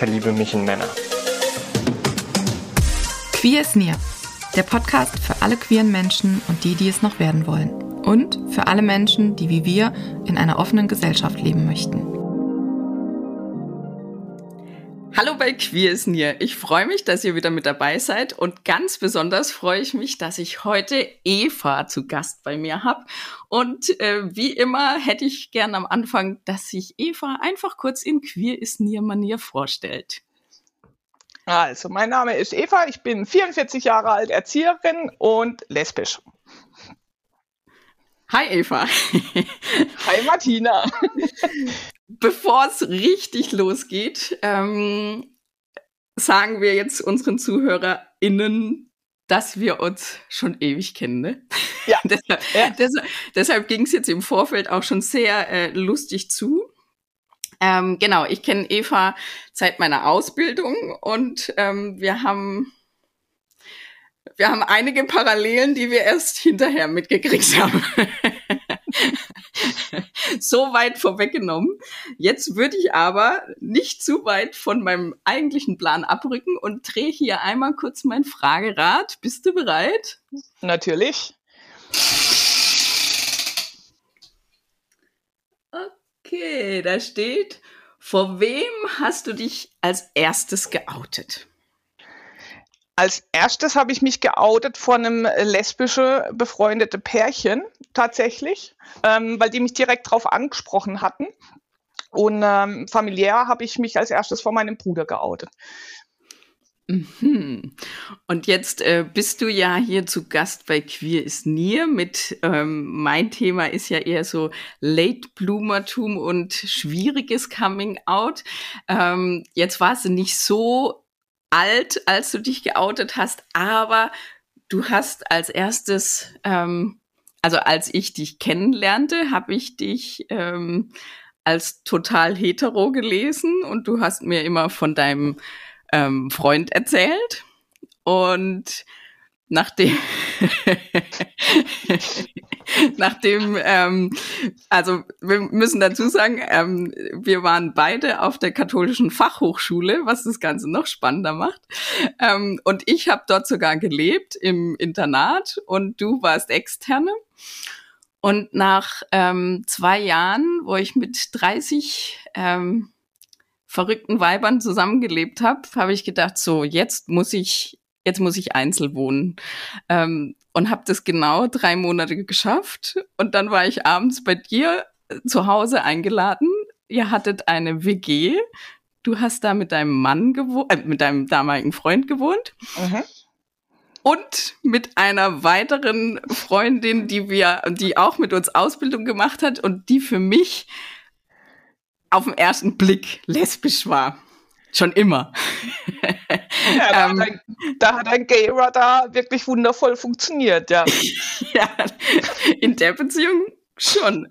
verliebe mich in Männer. Queer ist Near, der Podcast für alle queeren Menschen und die, die es noch werden wollen. Und für alle Menschen, die wie wir in einer offenen Gesellschaft leben möchten. Hallo bei Queer ist Nier. Ich freue mich, dass ihr wieder mit dabei seid und ganz besonders freue ich mich, dass ich heute Eva zu Gast bei mir habe. Und äh, wie immer hätte ich gern am Anfang, dass sich Eva einfach kurz in Queer ist Nier Manier vorstellt. Also, mein Name ist Eva, ich bin 44 Jahre alt, Erzieherin und lesbisch. Hi Eva. Hi Martina. Bevor es richtig losgeht, ähm, sagen wir jetzt unseren ZuhörerInnen, dass wir uns schon ewig kennen. Ne? Ja. deshalb ja. deshalb, deshalb ging es jetzt im Vorfeld auch schon sehr äh, lustig zu. Ähm, genau, ich kenne Eva seit meiner Ausbildung und ähm, wir haben wir haben einige Parallelen, die wir erst hinterher mitgekriegt haben. so weit vorweggenommen. Jetzt würde ich aber nicht zu weit von meinem eigentlichen Plan abrücken und drehe hier einmal kurz mein Fragerad. Bist du bereit? Natürlich. Okay, da steht, vor wem hast du dich als erstes geoutet? Als erstes habe ich mich geoutet vor einem lesbische befreundete Pärchen tatsächlich, ähm, weil die mich direkt darauf angesprochen hatten. Und ähm, familiär habe ich mich als erstes vor meinem Bruder geoutet. Mhm. Und jetzt äh, bist du ja hier zu Gast bei Queer ist Nier mit, ähm, mein Thema ist ja eher so Late Bloomertum und schwieriges Coming Out. Ähm, jetzt warst du nicht so alt, als du dich geoutet hast, aber du hast als erstes, ähm, also als ich dich kennenlernte, habe ich dich ähm, als total hetero gelesen und du hast mir immer von deinem ähm, Freund erzählt. Und nachdem nachdem ähm, also wir müssen dazu sagen ähm, wir waren beide auf der katholischen Fachhochschule was das Ganze noch spannender macht. Ähm, und ich habe dort sogar gelebt im Internat und du warst externe. Und nach ähm, zwei Jahren wo ich mit 30 ähm, verrückten Weibern zusammengelebt habe habe ich gedacht so jetzt muss ich jetzt muss ich einzeln wohnen. Ähm, und habe das genau drei Monate geschafft. Und dann war ich abends bei dir zu Hause eingeladen. Ihr hattet eine WG. Du hast da mit deinem Mann gewohnt, äh, mit deinem damaligen Freund gewohnt. Mhm. Und mit einer weiteren Freundin, die wir, die auch mit uns Ausbildung gemacht hat und die für mich auf den ersten Blick lesbisch war. Schon immer. Ja, da, ähm, hat ein, da, hat ein, Gay Radar wirklich wundervoll funktioniert, ja. ja, in der Beziehung schon.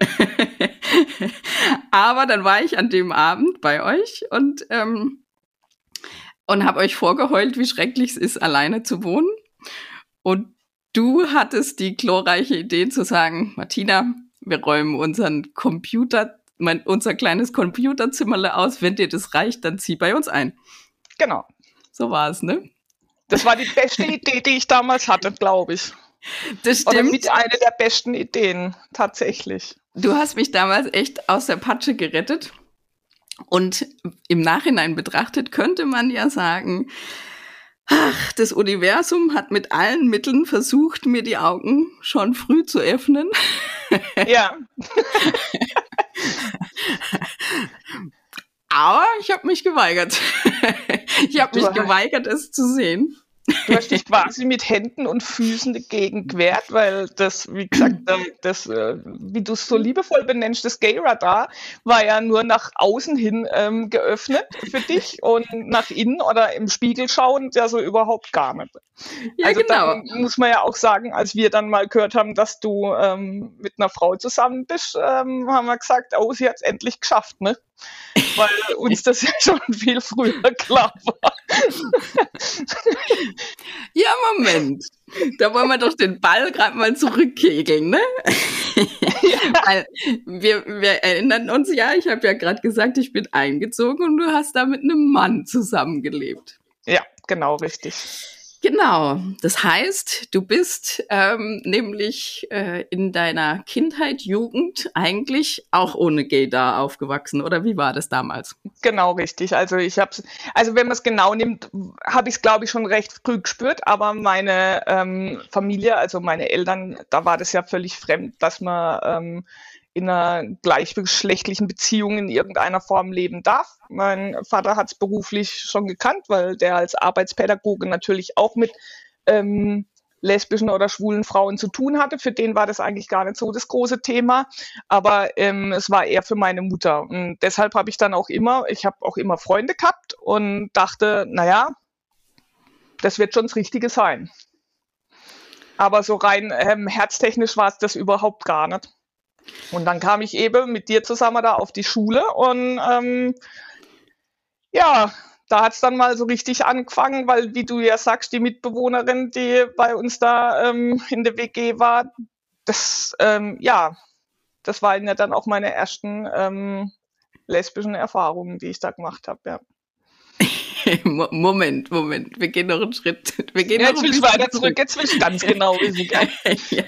Aber dann war ich an dem Abend bei euch und, ähm, und habe euch vorgeheult, wie schrecklich es ist, alleine zu wohnen. Und du hattest die glorreiche Idee zu sagen, Martina, wir räumen unseren Computer mein, unser kleines Computerzimmerle aus. Wenn dir das reicht, dann zieh bei uns ein. Genau. So war es, ne? Das war die beste Idee, die ich damals hatte, glaube ich. Das stimmt. Oder mit eine der besten Ideen, tatsächlich. Du hast mich damals echt aus der Patsche gerettet. Und im Nachhinein betrachtet könnte man ja sagen, ach, das Universum hat mit allen Mitteln versucht, mir die Augen schon früh zu öffnen. Ja. Aber ich habe mich geweigert. ich habe mich geweigert, es zu sehen. Du hast dich quasi mit Händen und Füßen dagegen gewehrt, weil das, wie gesagt, das, äh, wie du es so liebevoll benennst, das Gay-Radar war ja nur nach außen hin ähm, geöffnet für dich und nach innen oder im Spiegel schauen ja so überhaupt gar nicht. Ja, also genau. muss man ja auch sagen, als wir dann mal gehört haben, dass du ähm, mit einer Frau zusammen bist, ähm, haben wir gesagt, oh, sie hat es endlich geschafft, ne? Weil uns das ja schon viel früher klar war. Ja, Moment. Da wollen wir doch den Ball gerade mal zurückkegeln, ne? Ja. wir, wir erinnern uns ja, ich habe ja gerade gesagt, ich bin eingezogen und du hast da mit einem Mann zusammengelebt. Ja, genau, richtig. Genau, das heißt, du bist ähm, nämlich äh, in deiner Kindheit, Jugend eigentlich auch ohne Gaydar aufgewachsen, oder wie war das damals? Genau, richtig. Also ich habe also wenn man es genau nimmt, habe ich es glaube ich schon recht früh gespürt, aber meine ähm, Familie, also meine Eltern, da war das ja völlig fremd, dass man ähm, in einer gleichgeschlechtlichen Beziehung in irgendeiner Form leben darf. Mein Vater hat es beruflich schon gekannt, weil der als Arbeitspädagoge natürlich auch mit ähm, lesbischen oder schwulen Frauen zu tun hatte. Für den war das eigentlich gar nicht so das große Thema, aber ähm, es war eher für meine Mutter. Und deshalb habe ich dann auch immer, ich habe auch immer Freunde gehabt und dachte, naja, das wird schon das Richtige sein. Aber so rein ähm, herztechnisch war es das überhaupt gar nicht. Und dann kam ich eben mit dir zusammen da auf die Schule und ähm, ja, da hat es dann mal so richtig angefangen, weil wie du ja sagst, die Mitbewohnerin, die bei uns da ähm, in der WG war, das, ähm, ja, das waren ja dann auch meine ersten ähm, lesbischen Erfahrungen, die ich da gemacht habe, ja. Moment, Moment, wir gehen noch einen Schritt. Wir gehen ja, noch ein bisschen weiter zurück. Jetzt will ich ganz genau wissen. ja,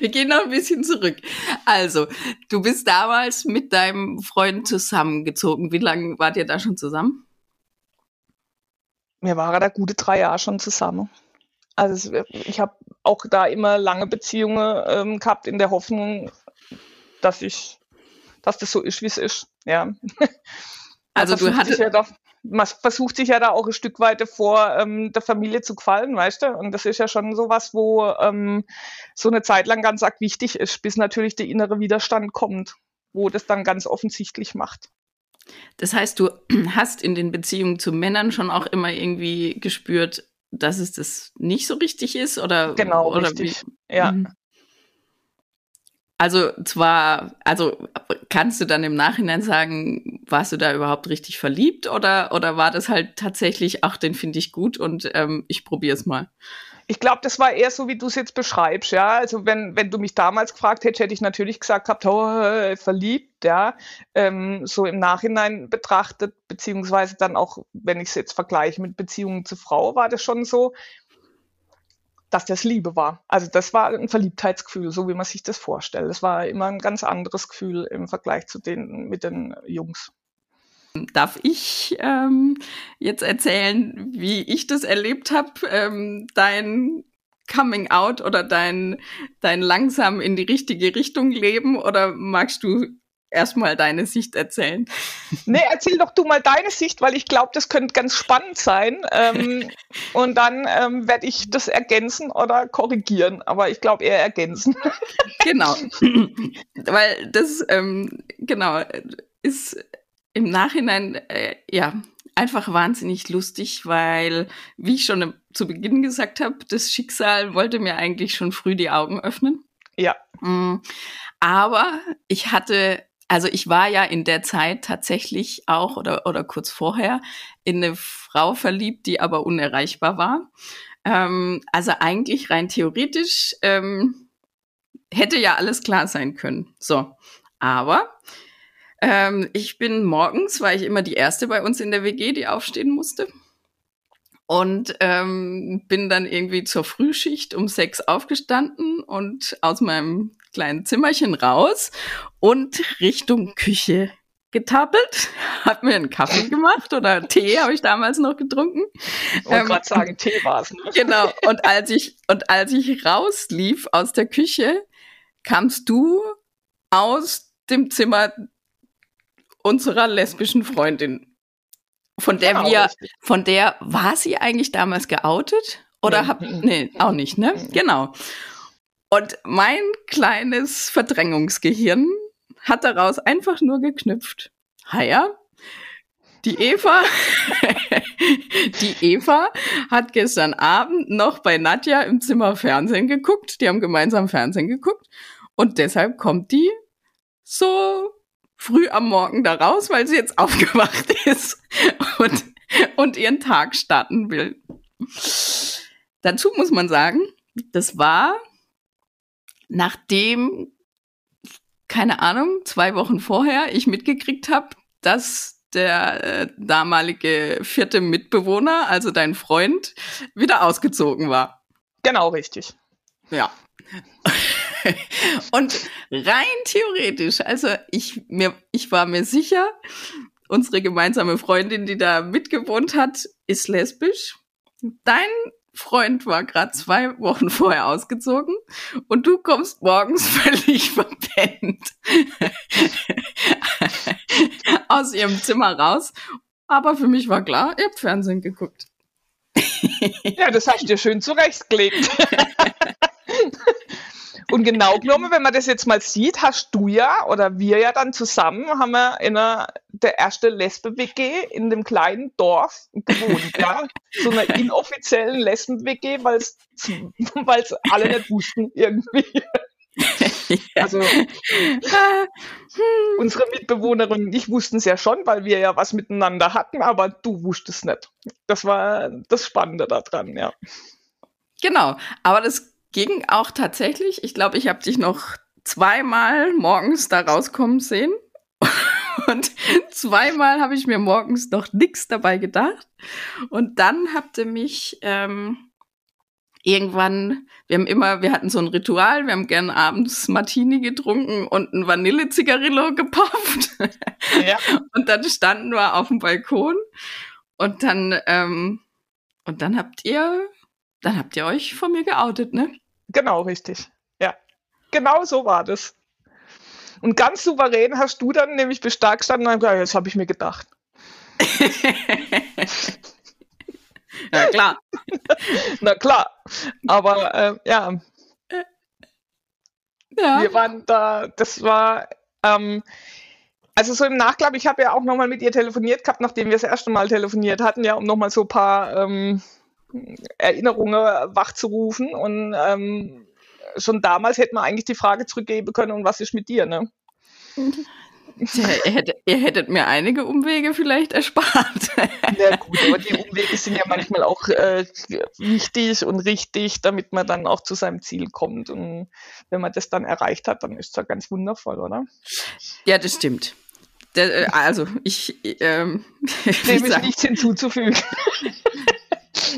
wir gehen noch ein bisschen zurück. Also, du bist damals mit deinem Freund zusammengezogen. Wie lange wart ihr da schon zusammen? Wir waren da gute drei Jahre schon zusammen. Also ich habe auch da immer lange Beziehungen ähm, gehabt in der Hoffnung, dass ich, dass das so ist, wie es ist. Ja. Also du hattest ja man versucht sich ja da auch ein Stück weit vor ähm, der Familie zu gefallen, weißt du? Und das ist ja schon sowas, wo ähm, so eine Zeit lang ganz arg wichtig ist, bis natürlich der innere Widerstand kommt, wo das dann ganz offensichtlich macht. Das heißt, du hast in den Beziehungen zu Männern schon auch immer irgendwie gespürt, dass es das nicht so richtig ist oder genau oder richtig. Wie? Ja. Mhm. Also zwar, also kannst du dann im Nachhinein sagen, warst du da überhaupt richtig verliebt oder, oder war das halt tatsächlich, ach, den finde ich gut und ähm, ich probiere es mal? Ich glaube, das war eher so, wie du es jetzt beschreibst, ja. Also wenn, wenn du mich damals gefragt hättest, hätte ich natürlich gesagt gehabt, oh, verliebt, ja. Ähm, so im Nachhinein betrachtet, beziehungsweise dann auch, wenn ich es jetzt vergleiche mit Beziehungen zu Frau, war das schon so, dass das Liebe war. Also das war ein Verliebtheitsgefühl, so wie man sich das vorstellt. Das war immer ein ganz anderes Gefühl im Vergleich zu den mit den Jungs. Darf ich ähm, jetzt erzählen, wie ich das erlebt habe, ähm, dein Coming Out oder dein, dein langsam in die richtige Richtung leben? Oder magst du erstmal deine Sicht erzählen. Nee, erzähl doch du mal deine Sicht, weil ich glaube, das könnte ganz spannend sein. Ähm, und dann ähm, werde ich das ergänzen oder korrigieren, aber ich glaube eher ergänzen. Genau. weil das, ähm, genau, ist im Nachhinein, äh, ja, einfach wahnsinnig lustig, weil, wie ich schon zu Beginn gesagt habe, das Schicksal wollte mir eigentlich schon früh die Augen öffnen. Ja. Mm, aber ich hatte also ich war ja in der Zeit tatsächlich auch oder, oder kurz vorher in eine Frau verliebt, die aber unerreichbar war. Ähm, also eigentlich rein theoretisch ähm, hätte ja alles klar sein können. So, aber ähm, ich bin morgens, war ich immer die erste bei uns in der WG, die aufstehen musste. Und ähm, bin dann irgendwie zur Frühschicht um sechs aufgestanden und aus meinem kleinen Zimmerchen raus und Richtung Küche getappelt, hab mir einen Kaffee gemacht oder Tee habe ich damals noch getrunken. Ich wollte ähm, gerade sagen, Tee war es. Ne? Genau. Und als ich und als ich rauslief aus der Küche, kamst du aus dem Zimmer unserer lesbischen Freundin, von der genau, wir, richtig. von der war sie eigentlich damals geoutet Oder nee. hab, nee, auch nicht, ne? Genau. Und mein kleines Verdrängungsgehirn hat daraus einfach nur geknüpft. Haja, die Eva, die Eva hat gestern Abend noch bei Nadja im Zimmer Fernsehen geguckt. Die haben gemeinsam Fernsehen geguckt. Und deshalb kommt die so früh am Morgen da raus, weil sie jetzt aufgewacht ist und, und ihren Tag starten will. Dazu muss man sagen, das war nachdem, keine Ahnung, zwei Wochen vorher ich mitgekriegt habe, dass der äh, damalige vierte Mitbewohner, also dein Freund, wieder ausgezogen war. Genau, richtig. Ja. Und rein theoretisch, also ich, mir, ich war mir sicher, unsere gemeinsame Freundin, die da mitgewohnt hat, ist lesbisch. Dein Freund war gerade zwei Wochen vorher ausgezogen und du kommst morgens völlig verpennt aus ihrem Zimmer raus. Aber für mich war klar, ihr habt Fernsehen geguckt. ja, das hast du dir schön zurechtgelegt. Und genau genommen, wenn man das jetzt mal sieht, hast du ja oder wir ja dann zusammen, haben wir in einer, der erste Lesbe-WG in dem kleinen Dorf gewohnt, ja. So einer inoffiziellen Lesben-WG, weil es alle nicht wussten irgendwie. Also unsere Mitbewohnerin und ich wussten es ja schon, weil wir ja was miteinander hatten, aber du wusstest nicht. Das war das Spannende daran, ja. Genau, aber das ging auch tatsächlich. Ich glaube, ich habe dich noch zweimal morgens da rauskommen sehen. Und zweimal habe ich mir morgens noch nichts dabei gedacht. Und dann habt ihr mich ähm, irgendwann, wir haben immer, wir hatten so ein Ritual, wir haben gern abends Martini getrunken und ein Vanillezigarillo gepofft. Ja. und dann standen wir auf dem Balkon und dann, ähm, und dann habt ihr, dann habt ihr euch von mir geoutet, ne? Genau, richtig. Ja. Genau so war das. Und ganz souverän hast du dann nämlich bestark gestanden und gesagt, das habe ich mir gedacht. ja, klar. Na klar. Aber äh, ja. ja. Wir waren da, das war, ähm, also so im Nachklapp, ich habe ja auch nochmal mit ihr telefoniert gehabt, nachdem wir das erste Mal telefoniert hatten, ja, um nochmal so ein paar ähm, Erinnerungen wachzurufen. Und ähm, schon damals hätte man eigentlich die Frage zurückgeben können, und was ist mit dir, ne? Ihr, hättet, ihr hättet mir einige Umwege vielleicht erspart. Ja gut, aber die Umwege sind ja manchmal auch äh, wichtig und richtig, damit man dann auch zu seinem Ziel kommt. Und wenn man das dann erreicht hat, dann ist es ja ganz wundervoll, oder? Ja, das stimmt. Der, äh, also, ich ähm, dem ist nichts hinzuzufügen.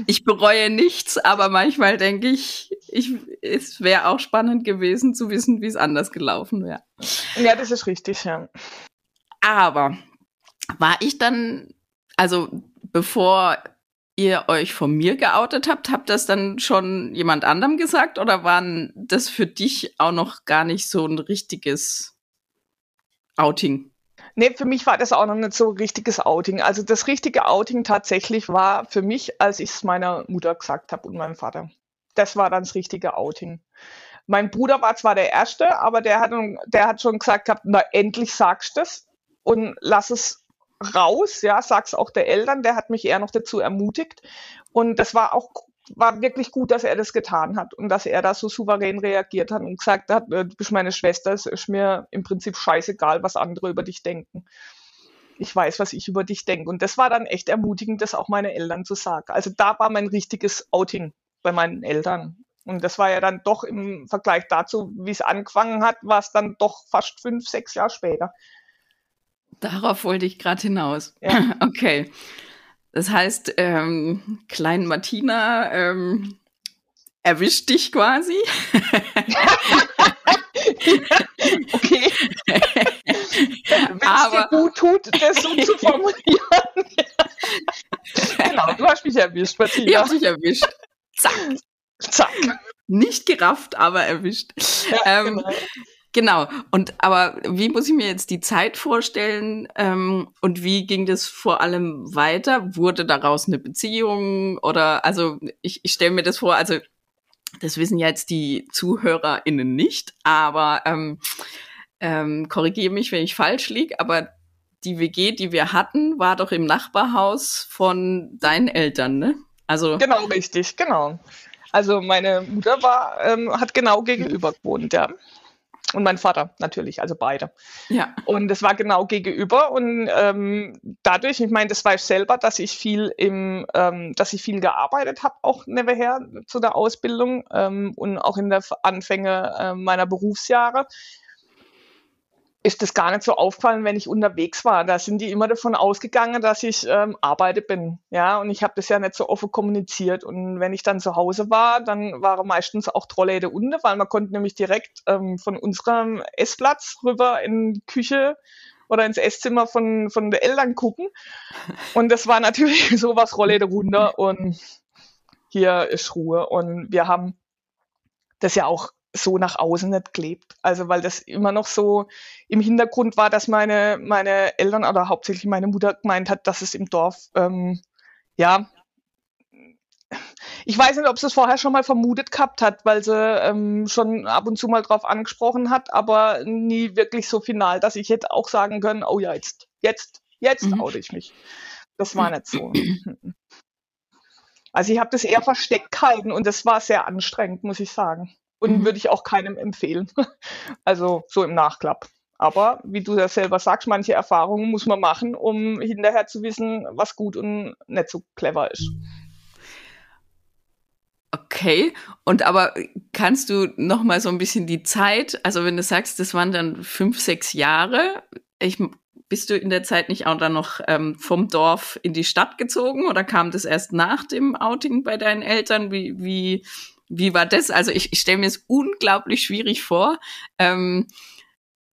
ich bereue nichts, aber manchmal denke ich, ich es wäre auch spannend gewesen zu wissen, wie es anders gelaufen wäre. Ja, das ist richtig, ja. Aber war ich dann, also bevor ihr euch von mir geoutet habt, habt das dann schon jemand anderem gesagt oder waren das für dich auch noch gar nicht so ein richtiges Outing? Nee, für mich war das auch noch nicht so richtiges Outing. Also das richtige Outing tatsächlich war für mich, als ich es meiner Mutter gesagt habe und meinem Vater. Das war dann das richtige Outing. Mein Bruder war zwar der Erste, aber der hat, der hat schon gesagt gehabt, na endlich sagst du es und lass es raus, ja, sag's auch der Eltern, der hat mich eher noch dazu ermutigt. Und das war auch war wirklich gut, dass er das getan hat und dass er da so souverän reagiert hat und gesagt hat, äh, du bist meine Schwester, es ist mir im Prinzip scheißegal, was andere über dich denken. Ich weiß, was ich über dich denke. Und das war dann echt ermutigend, das auch meine Eltern zu sagen. Also da war mein richtiges Outing bei meinen Eltern. Und das war ja dann doch im Vergleich dazu, wie es angefangen hat, war es dann doch fast fünf, sechs Jahre später. Darauf wollte ich gerade hinaus. Ja. Okay. Das heißt, ähm, Klein Martina ähm, erwischt dich quasi. okay. Wenn es dir gut tut, das so zu formulieren. genau, du hast mich erwischt, Martina. Ich hab dich erwischt. Zack. Zack. Nicht gerafft, aber erwischt. Ja, ähm, genau. Genau. Und aber wie muss ich mir jetzt die Zeit vorstellen ähm, und wie ging das vor allem weiter? Wurde daraus eine Beziehung oder also ich, ich stelle mir das vor, also das wissen ja jetzt die ZuhörerInnen nicht, aber ähm, ähm, korrigiere mich, wenn ich falsch liege, aber die WG, die wir hatten, war doch im Nachbarhaus von deinen Eltern, ne? Also genau richtig, genau. Also meine Mutter war, ähm, hat genau gegenüber gewohnt, ja. Und mein Vater natürlich, also beide. Ja. Und es war genau gegenüber und ähm, dadurch, ich meine, das weiß ich selber, dass ich viel im, ähm, dass ich viel gearbeitet habe, auch nebenher zu der Ausbildung ähm, und auch in der Anfänge äh, meiner Berufsjahre ist das gar nicht so aufgefallen, wenn ich unterwegs war. Da sind die immer davon ausgegangen, dass ich ähm, arbeite bin. Ja, und ich habe das ja nicht so offen kommuniziert. Und wenn ich dann zu Hause war, dann waren meistens auch Trollläde unten, weil man konnte nämlich direkt ähm, von unserem Essplatz rüber in die Küche oder ins Esszimmer von, von den Eltern gucken. Und das war natürlich sowas Rollläde runter und hier ist Ruhe. Und wir haben das ja auch so nach außen nicht gelebt. Also weil das immer noch so im Hintergrund war, dass meine, meine Eltern oder hauptsächlich meine Mutter gemeint hat, dass es im Dorf, ähm, ja, ich weiß nicht, ob sie es vorher schon mal vermutet gehabt hat, weil sie ähm, schon ab und zu mal drauf angesprochen hat, aber nie wirklich so final, dass ich hätte auch sagen können, oh ja, jetzt, jetzt, jetzt mhm. oute ich mich. Das war nicht so. Also ich habe das eher versteckt gehalten und das war sehr anstrengend, muss ich sagen. Und mhm. würde ich auch keinem empfehlen. also so im Nachklapp. Aber wie du ja selber sagst, manche Erfahrungen muss man machen, um hinterher zu wissen, was gut und nicht so clever ist. Okay, und aber kannst du noch mal so ein bisschen die Zeit, also wenn du sagst, das waren dann fünf, sechs Jahre, ich, bist du in der Zeit nicht auch dann noch ähm, vom Dorf in die Stadt gezogen oder kam das erst nach dem Outing bei deinen Eltern? Wie, wie, wie war das? Also ich, ich stelle mir es unglaublich schwierig vor, ähm,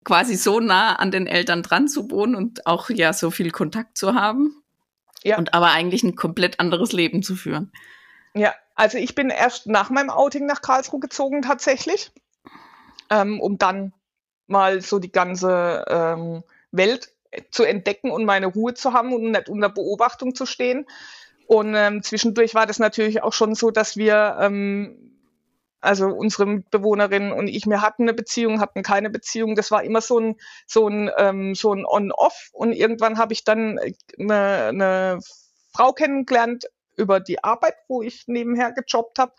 quasi so nah an den Eltern dran zu wohnen und auch ja so viel Kontakt zu haben. Ja. Und aber eigentlich ein komplett anderes Leben zu führen. Ja, also ich bin erst nach meinem Outing nach Karlsruhe gezogen tatsächlich, ähm, um dann mal so die ganze ähm, Welt zu entdecken und meine Ruhe zu haben und nicht unter Beobachtung zu stehen. Und ähm, zwischendurch war das natürlich auch schon so, dass wir, ähm, also unsere Mitbewohnerinnen und ich, wir hatten eine Beziehung, hatten keine Beziehung. Das war immer so ein, so ein, ähm, so ein On-Off. Und irgendwann habe ich dann eine, eine Frau kennengelernt über die Arbeit, wo ich nebenher gejobbt habe.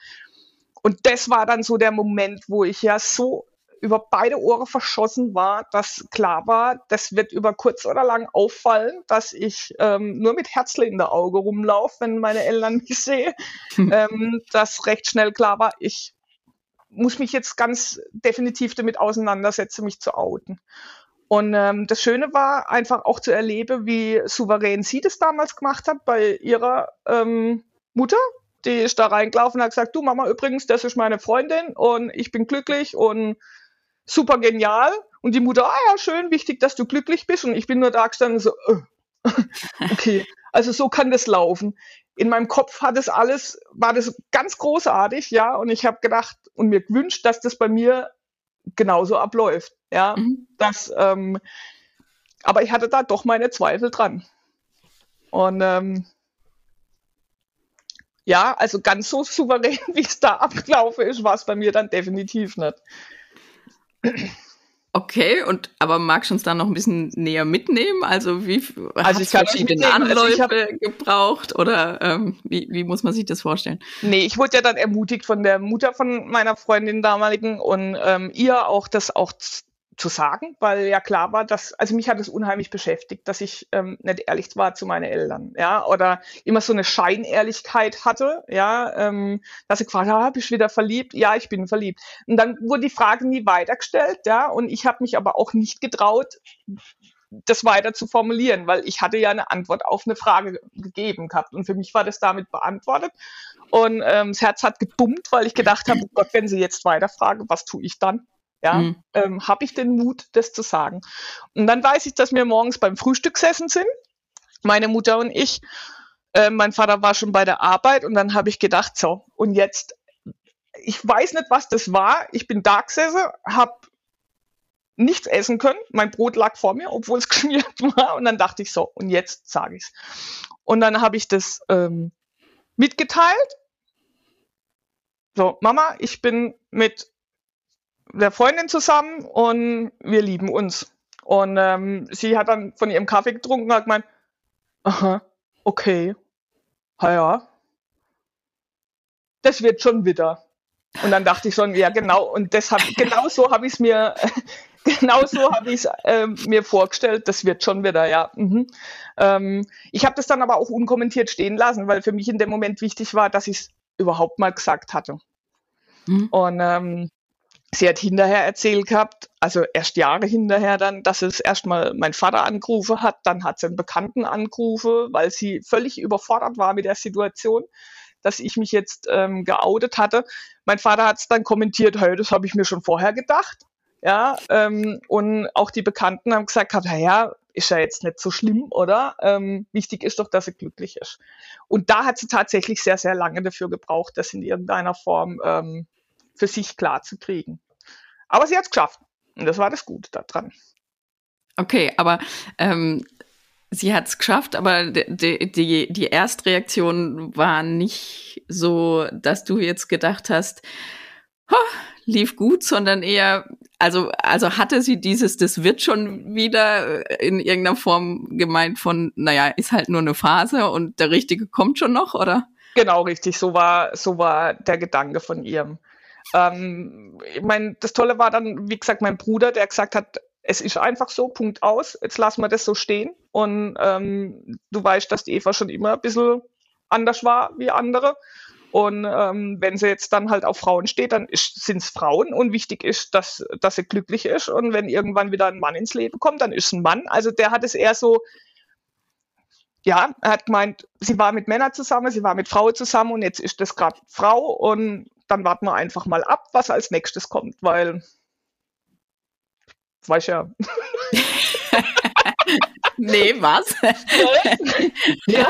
Und das war dann so der Moment, wo ich ja so über beide Ohren verschossen war, dass klar war, das wird über kurz oder lang auffallen, dass ich ähm, nur mit Herzle in der Auge rumlaufe, wenn meine Eltern mich sehen. ähm, dass recht schnell klar war, ich muss mich jetzt ganz definitiv damit auseinandersetzen, mich zu outen. Und ähm, das Schöne war einfach auch zu erleben, wie souverän sie das damals gemacht hat bei ihrer ähm, Mutter. Die ist da reingelaufen und hat gesagt, du Mama, übrigens, das ist meine Freundin und ich bin glücklich und super genial. Und die Mutter, ah ja, schön, wichtig, dass du glücklich bist. Und ich bin nur da gestanden so, äh. okay, also so kann das laufen. In meinem Kopf hat es alles, war das ganz großartig, ja. Und ich habe gedacht und mir gewünscht, dass das bei mir genauso abläuft, ja. Mhm. Das, ähm, aber ich hatte da doch meine Zweifel dran. Und ähm, ja, also ganz so souverän, wie es da abgelaufen ist, war es bei mir dann definitiv nicht. Okay, und aber magst du uns da noch ein bisschen näher mitnehmen? Also wie also ich verschiedene Anläufe also hab, gebraucht oder ähm, wie, wie muss man sich das vorstellen? Nee, ich wurde ja dann ermutigt von der Mutter von meiner Freundin damaligen und ähm, ihr auch das auch zu sagen, weil ja klar war, dass, also mich hat es unheimlich beschäftigt, dass ich ähm, nicht ehrlich war zu meinen Eltern, ja, oder immer so eine Scheinehrlichkeit hatte, ja, ähm, dass ich gefragt habe, ah, bist du wieder verliebt? Ja, ich bin verliebt. Und dann wurde die Frage nie weitergestellt, ja, und ich habe mich aber auch nicht getraut, das weiter zu formulieren, weil ich hatte ja eine Antwort auf eine Frage gegeben gehabt und für mich war das damit beantwortet und ähm, das Herz hat gebummt, weil ich gedacht habe, oh Gott, wenn sie jetzt weiterfragen, was tue ich dann? Ja, mhm. ähm, habe ich den Mut, das zu sagen? Und dann weiß ich, dass wir morgens beim Frühstück gesessen sind, meine Mutter und ich. Äh, mein Vater war schon bei der Arbeit und dann habe ich gedacht, so, und jetzt, ich weiß nicht, was das war. Ich bin da gesessen, habe nichts essen können. Mein Brot lag vor mir, obwohl es geschmiert war. Und dann dachte ich so, und jetzt sage ich's. Und dann habe ich das ähm, mitgeteilt. So, Mama, ich bin mit der Freundin zusammen und wir lieben uns. Und ähm, sie hat dann von ihrem Kaffee getrunken und hat gemeint, aha, okay, ha ja, das wird schon wieder. Und dann dachte ich schon, ja genau, und deshalb, genau so habe ich es mir, genau so habe ich es äh, mir vorgestellt, das wird schon wieder, ja. Mhm. Ähm, ich habe das dann aber auch unkommentiert stehen lassen, weil für mich in dem Moment wichtig war, dass ich es überhaupt mal gesagt hatte. Mhm. Und ähm, sie hat hinterher erzählt gehabt, also erst Jahre hinterher dann, dass es erstmal mein Vater angerufen hat, dann hat sie einen Bekannten angerufen, weil sie völlig überfordert war mit der Situation dass ich mich jetzt ähm, geoutet hatte. Mein Vater hat es dann kommentiert, hey, das habe ich mir schon vorher gedacht. Ja, ähm, und auch die Bekannten haben gesagt, naja, ist ja jetzt nicht so schlimm, oder? Ähm, wichtig ist doch, dass sie glücklich ist. Und da hat sie tatsächlich sehr, sehr lange dafür gebraucht, das in irgendeiner Form ähm, für sich klar zu kriegen. Aber sie hat es geschafft. Und das war das Gute daran. Okay, aber ähm, sie hat es geschafft, aber die, die, die Erstreaktion war nicht so, dass du jetzt gedacht hast, lief gut, sondern eher, also, also hatte sie dieses, das wird schon wieder in irgendeiner Form gemeint von, naja, ist halt nur eine Phase und der Richtige kommt schon noch, oder? Genau, richtig. So war, so war der Gedanke von ihrem. Ähm, ich meine, das Tolle war dann, wie gesagt, mein Bruder, der gesagt hat, es ist einfach so, Punkt aus, jetzt lassen wir das so stehen. Und ähm, du weißt, dass die Eva schon immer ein bisschen anders war wie andere. Und ähm, wenn sie jetzt dann halt auf Frauen steht, dann sind es Frauen und wichtig ist, dass, dass sie glücklich ist. Und wenn irgendwann wieder ein Mann ins Leben kommt, dann ist es ein Mann. Also der hat es eher so, ja, er hat gemeint, sie war mit Männern zusammen, sie war mit Frauen zusammen und jetzt ist das gerade Frau und dann warten wir einfach mal ab, was als nächstes kommt, weil Weiß ja. nee, was? ja.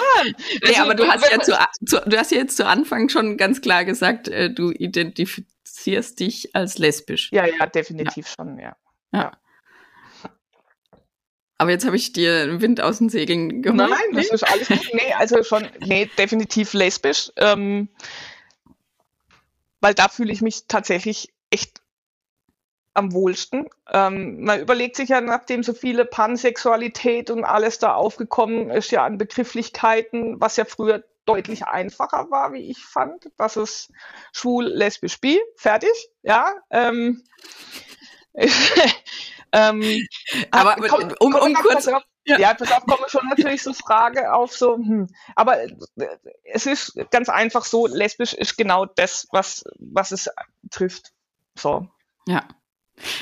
Nee, aber du hast ja zu, zu, du hast ja jetzt zu Anfang schon ganz klar gesagt, äh, du identifizierst dich als lesbisch. Ja, ja, definitiv ja. schon, ja. ja. Aber jetzt habe ich dir Wind aus den Segeln geholt. Nein, das ist alles gut. Nee, also schon, nee, definitiv lesbisch. Ähm, weil da fühle ich mich tatsächlich echt am wohlsten. Ähm, man überlegt sich ja, nachdem so viele Pansexualität und alles da aufgekommen ist, ja an Begrifflichkeiten, was ja früher deutlich einfacher war, wie ich fand. Das ist schwul, lesbisch, bi, fertig, ja. Ähm, ähm, aber komm, um, um kurz. Auf, ja. ja, pass auf, kommen schon natürlich so Frage auf so, hm. aber es ist ganz einfach so, lesbisch ist genau das, was, was es trifft. So. Ja.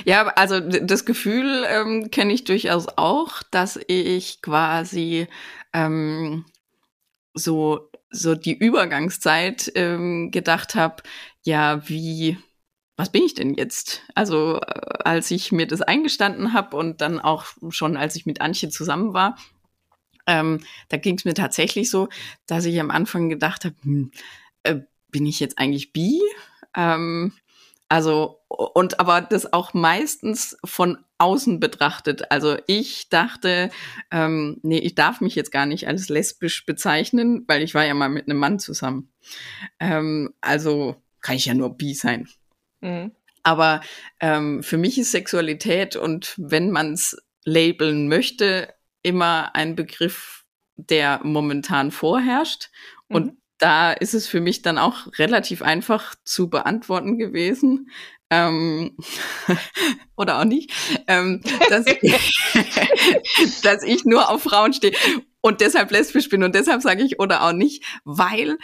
Ja, also das Gefühl ähm, kenne ich durchaus auch, dass ich quasi ähm, so so die Übergangszeit ähm, gedacht habe, ja, wie was bin ich denn jetzt? Also äh, als ich mir das eingestanden habe und dann auch schon als ich mit Antje zusammen war, ähm, da ging es mir tatsächlich so, dass ich am Anfang gedacht habe, hm, äh, bin ich jetzt eigentlich bi? Ähm, also, und aber das auch meistens von außen betrachtet. Also ich dachte, ähm, nee, ich darf mich jetzt gar nicht als lesbisch bezeichnen, weil ich war ja mal mit einem Mann zusammen. Ähm, also kann ich ja nur bi sein. Mhm. Aber ähm, für mich ist Sexualität und wenn man es labeln möchte, immer ein Begriff, der momentan vorherrscht. Mhm. Und da ist es für mich dann auch relativ einfach zu beantworten gewesen. Ähm, oder auch nicht, ähm, dass, dass ich nur auf Frauen stehe und deshalb lesbisch bin und deshalb sage ich oder auch nicht, weil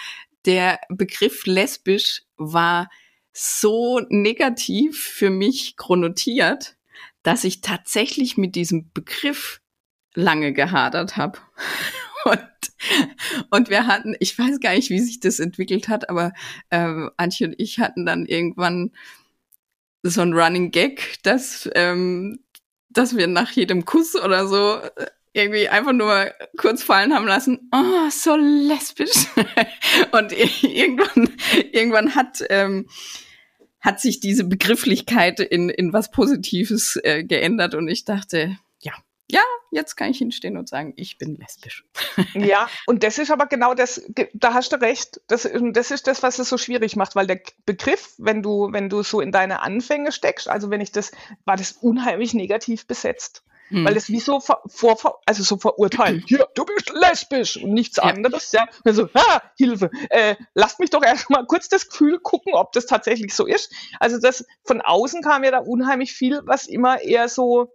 der Begriff lesbisch war so negativ für mich chronotiert, dass ich tatsächlich mit diesem Begriff lange gehadert habe. Und, und wir hatten, ich weiß gar nicht, wie sich das entwickelt hat, aber äh, Antje und ich hatten dann irgendwann so ein Running Gag, dass, ähm, dass wir nach jedem Kuss oder so äh, irgendwie einfach nur kurz fallen haben lassen, oh, so lesbisch. und irgendwann, irgendwann hat, ähm, hat sich diese Begrifflichkeit in, in was Positives äh, geändert und ich dachte, ja, ja, jetzt kann ich hinstehen und sagen, ich bin lesbisch. Ja, und das ist aber genau das, da hast du recht. Das, das ist das, was es so schwierig macht, weil der Begriff, wenn du, wenn du so in deine Anfänge steckst, also wenn ich das, war das unheimlich negativ besetzt. Hm. Weil das wie so vor, vor, also so verurteilt. Hier, du bist lesbisch und nichts ja. anderes, ja. Und so, ah, Hilfe, äh, lasst mich doch erst mal kurz das Gefühl gucken, ob das tatsächlich so ist. Also das von außen kam ja da unheimlich viel, was immer eher so,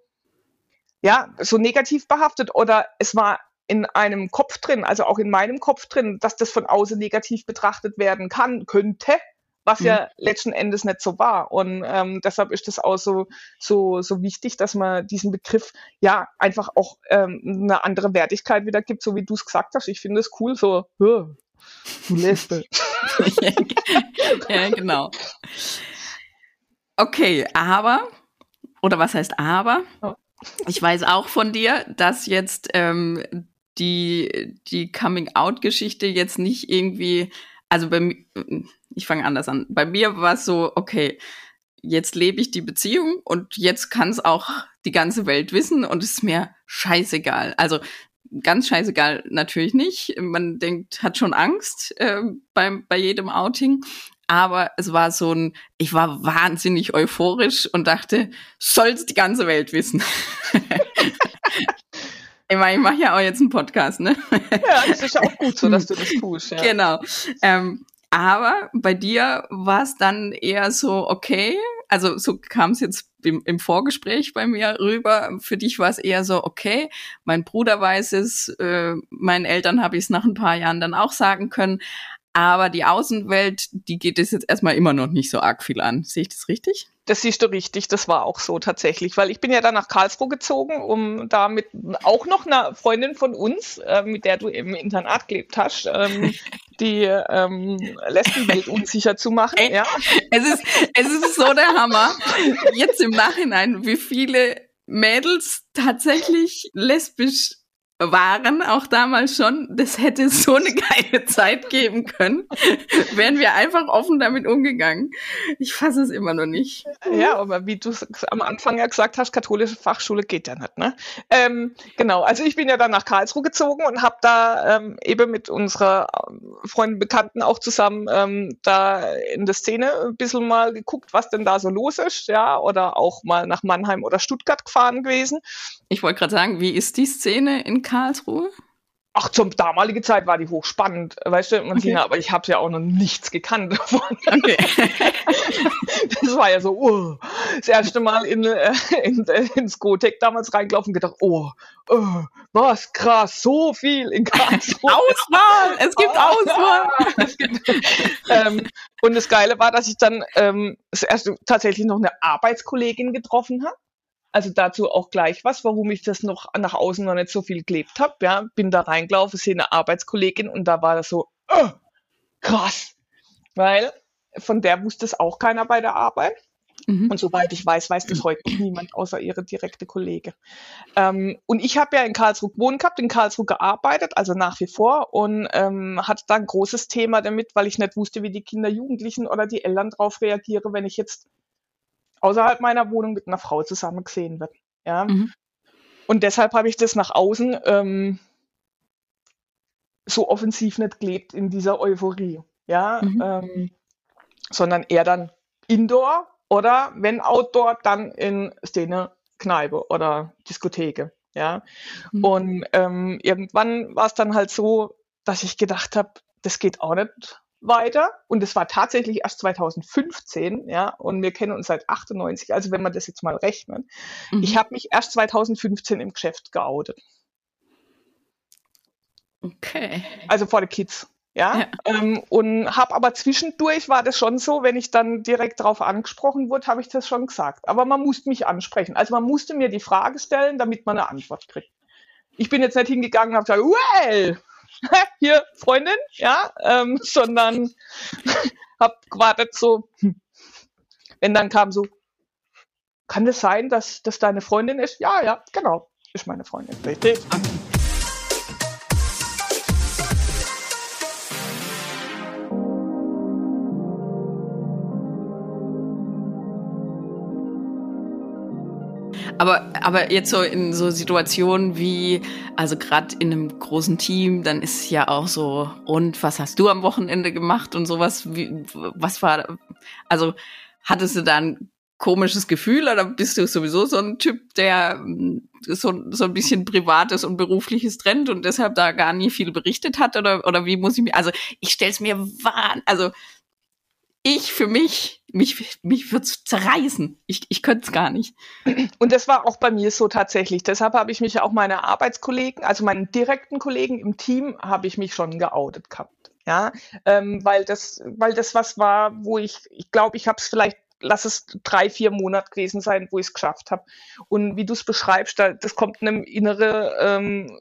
ja, so negativ behaftet oder es war in einem Kopf drin, also auch in meinem Kopf drin, dass das von außen negativ betrachtet werden kann, könnte, was mhm. ja letzten Endes nicht so war. Und ähm, deshalb ist das auch so, so, so wichtig, dass man diesen Begriff ja einfach auch ähm, eine andere Wertigkeit wieder gibt, so wie du es gesagt hast. Ich finde es cool, so, du Lesbe. ja, genau. Okay, aber, oder was heißt aber? Oh. Ich weiß auch von dir, dass jetzt ähm, die, die Coming-out-Geschichte jetzt nicht irgendwie, also bei mir, ich fange anders an. Bei mir war es so, okay, jetzt lebe ich die Beziehung und jetzt kann es auch die ganze Welt wissen und es ist mir scheißegal. Also ganz scheißegal natürlich nicht. Man denkt, hat schon Angst äh, beim, bei jedem Outing aber es war so ein, ich war wahnsinnig euphorisch und dachte, soll's die ganze Welt wissen. ich meine, ich mache ja auch jetzt einen Podcast, ne? Ja, das ist ja auch gut so, dass du das tust. Ja. Genau. Ähm, aber bei dir war es dann eher so, okay, also so kam es jetzt im, im, Vorgespräch bei mir rüber. Für dich war es eher so, okay, mein Bruder weiß es, äh, meinen Eltern habe ich es nach ein paar Jahren dann auch sagen können. Aber die Außenwelt, die geht es jetzt erstmal immer noch nicht so arg viel an. Sehe ich das richtig? Das siehst du richtig, das war auch so tatsächlich, weil ich bin ja dann nach Karlsruhe gezogen, um da mit auch noch einer Freundin von uns, äh, mit der du im Internat gelebt hast, ähm, die ähm, Lesbenwelt unsicher zu machen. Ey, ja. Es ist, es ist so der Hammer. Jetzt im Nachhinein, wie viele Mädels tatsächlich lesbisch waren, auch damals schon, das hätte so eine geile Zeit geben können, wären wir einfach offen damit umgegangen. Ich fasse es immer noch nicht. Ja, aber wie du am Anfang ja gesagt hast, katholische Fachschule geht ja nicht, ne? Ähm, genau, also ich bin ja dann nach Karlsruhe gezogen und habe da ähm, eben mit unserer ähm, Freundin Bekannten auch zusammen ähm, da in der Szene ein bisschen mal geguckt, was denn da so los ist, ja, oder auch mal nach Mannheim oder Stuttgart gefahren gewesen. Ich wollte gerade sagen, wie ist die Szene in Karlsruhe? Ach, zur damaligen Zeit war die hochspannend, weißt du, Martina, okay. aber ich habe ja auch noch nichts gekannt davon. Okay. das war ja so, oh, das erste Mal in, äh, in, äh, ins Gotek damals reingelaufen und gedacht, oh, oh, was krass, so viel in Karlsruhe. Auswahl, es gibt oh, Auswahl. es gibt, ähm, und das Geile war, dass ich dann ähm, das erste tatsächlich noch eine Arbeitskollegin getroffen habe also dazu auch gleich was, warum ich das noch nach außen noch nicht so viel gelebt habe. Ja, bin da reingelaufen, sehe eine Arbeitskollegin und da war das so oh, krass, weil von der wusste es auch keiner bei der Arbeit. Mhm. Und soweit ich weiß, weiß das heute niemand außer ihre direkte Kollege. Ähm, und ich habe ja in Karlsruhe gewohnt gehabt, in Karlsruhe gearbeitet, also nach wie vor, und ähm, hatte da ein großes Thema damit, weil ich nicht wusste, wie die Kinder, Jugendlichen oder die Eltern darauf reagieren, wenn ich jetzt außerhalb meiner Wohnung mit einer Frau zusammen gesehen wird. Ja. Mhm. Und deshalb habe ich das nach außen ähm, so offensiv nicht gelebt in dieser Euphorie. Ja. Mhm. Ähm, sondern eher dann Indoor oder wenn Outdoor, dann in Szene, Kneipe oder Diskotheke. Ja. Mhm. Und ähm, irgendwann war es dann halt so, dass ich gedacht habe, das geht auch nicht weiter und es war tatsächlich erst 2015, ja, und wir kennen uns seit 98, also wenn man das jetzt mal rechnet. Mhm. Ich habe mich erst 2015 im Geschäft geoutet. Okay. Also vor den Kids. Ja, ja. Ähm, und habe aber zwischendurch war das schon so, wenn ich dann direkt darauf angesprochen wurde, habe ich das schon gesagt. Aber man musste mich ansprechen. Also man musste mir die Frage stellen, damit man eine Antwort kriegt. Ich bin jetzt nicht hingegangen und habe gesagt, well, hier Freundin, ja, ähm, sondern hab gewartet so, hm. wenn dann kam so, kann das sein, dass das deine Freundin ist? Ja, ja, genau, ist meine Freundin. Richtig. Aber aber jetzt so in so Situationen wie, also gerade in einem großen Team, dann ist ja auch so, und was hast du am Wochenende gemacht und sowas, wie, was war, also hattest du da ein komisches Gefühl oder bist du sowieso so ein Typ, der mm, so, so ein bisschen privates und berufliches trennt und deshalb da gar nie viel berichtet hat oder, oder wie muss ich mir, also ich stell's mir wahn, also ich für mich, mich, mich würde es zerreißen. Ich, ich könnte es gar nicht. Und das war auch bei mir so tatsächlich. Deshalb habe ich mich auch meine Arbeitskollegen, also meinen direkten Kollegen im Team, habe ich mich schon geoutet gehabt. Ja, ähm, weil das, weil das was war, wo ich, ich glaube, ich habe es vielleicht lass es drei, vier Monate gewesen sein, wo ich es geschafft habe. Und wie du es beschreibst, da, das kommt einem innere ähm,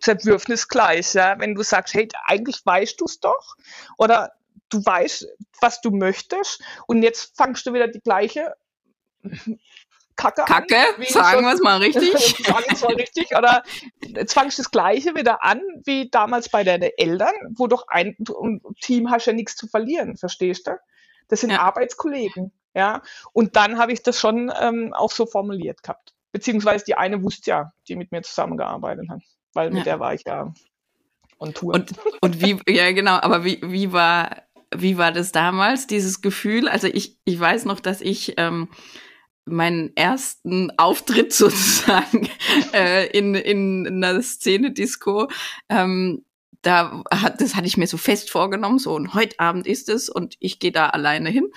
Zerwürfnis gleich, ja. Wenn du sagst, hey, eigentlich weißt du es doch, oder du weißt, was du möchtest, und jetzt fangst du wieder die gleiche Kacke, Kacke an, sagen wir es mal richtig. sagen wir es mal richtig. Oder jetzt fangst du das Gleiche wieder an, wie damals bei deinen Eltern, wo doch ein Team hast ja nichts zu verlieren, verstehst du? Das sind ja. Arbeitskollegen. Ja. Und dann habe ich das schon ähm, auch so formuliert gehabt. Beziehungsweise die eine wusste ja, die mit mir zusammengearbeitet hat. Weil mit ja. der war ich ja on Tour. Und, und wie, ja genau, aber wie, wie war, wie war das damals, dieses Gefühl? Also ich, ich weiß noch, dass ich ähm, meinen ersten Auftritt sozusagen äh, in, in einer Szene-Disco ähm, da hat, das hatte ich mir so fest vorgenommen, so und heute Abend ist es und ich gehe da alleine hin.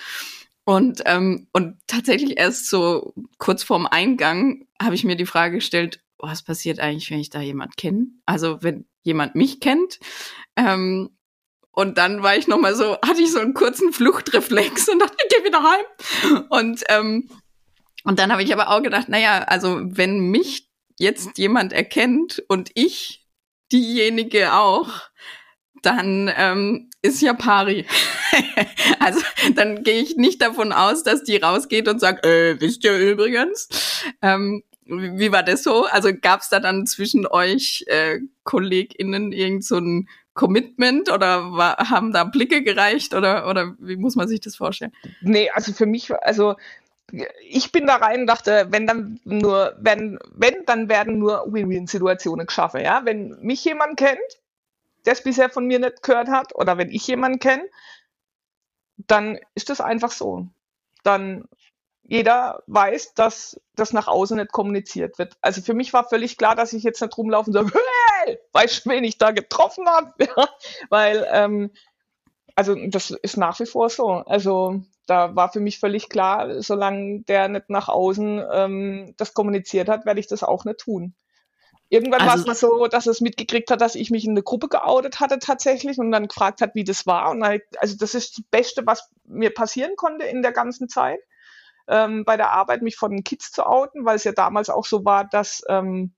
Und, ähm, und tatsächlich erst so kurz vorm Eingang habe ich mir die Frage gestellt, was passiert eigentlich, wenn ich da jemand kenne? Also wenn jemand mich kennt. Ähm, und dann war ich noch mal so, hatte ich so einen kurzen Fluchtreflex und dachte, ich gehe wieder heim. Und, ähm, und dann habe ich aber auch gedacht, naja, also wenn mich jetzt jemand erkennt und ich diejenige auch, dann ähm, ist ja pari. also dann gehe ich nicht davon aus, dass die rausgeht und sagt, äh, wisst ihr übrigens. Ähm, wie war das so? Also gab es da dann zwischen euch äh, KollegInnen irgend so ein Commitment oder war, haben da Blicke gereicht oder, oder wie muss man sich das vorstellen? Nee, also für mich, also ich bin da rein und dachte, wenn dann nur, wenn, wenn, dann werden nur Win-Win-Situationen geschaffen. Ja? Wenn mich jemand kennt, der es bisher von mir nicht gehört hat, oder wenn ich jemanden kenne, dann ist das einfach so. Dann jeder weiß, dass das nach außen nicht kommuniziert wird. Also für mich war völlig klar, dass ich jetzt nicht rumlaufen soll, hey, weißt du, wen ich da getroffen habe? Ja, weil, ähm, also das ist nach wie vor so. Also da war für mich völlig klar, solange der nicht nach außen ähm, das kommuniziert hat, werde ich das auch nicht tun. Irgendwann also, war es mal so, dass es mitgekriegt hat, dass ich mich in eine Gruppe geoutet hatte tatsächlich und dann gefragt hat, wie das war. Und dann, also das ist das Beste, was mir passieren konnte in der ganzen Zeit, ähm, bei der Arbeit mich von den Kids zu outen, weil es ja damals auch so war, dass ähm,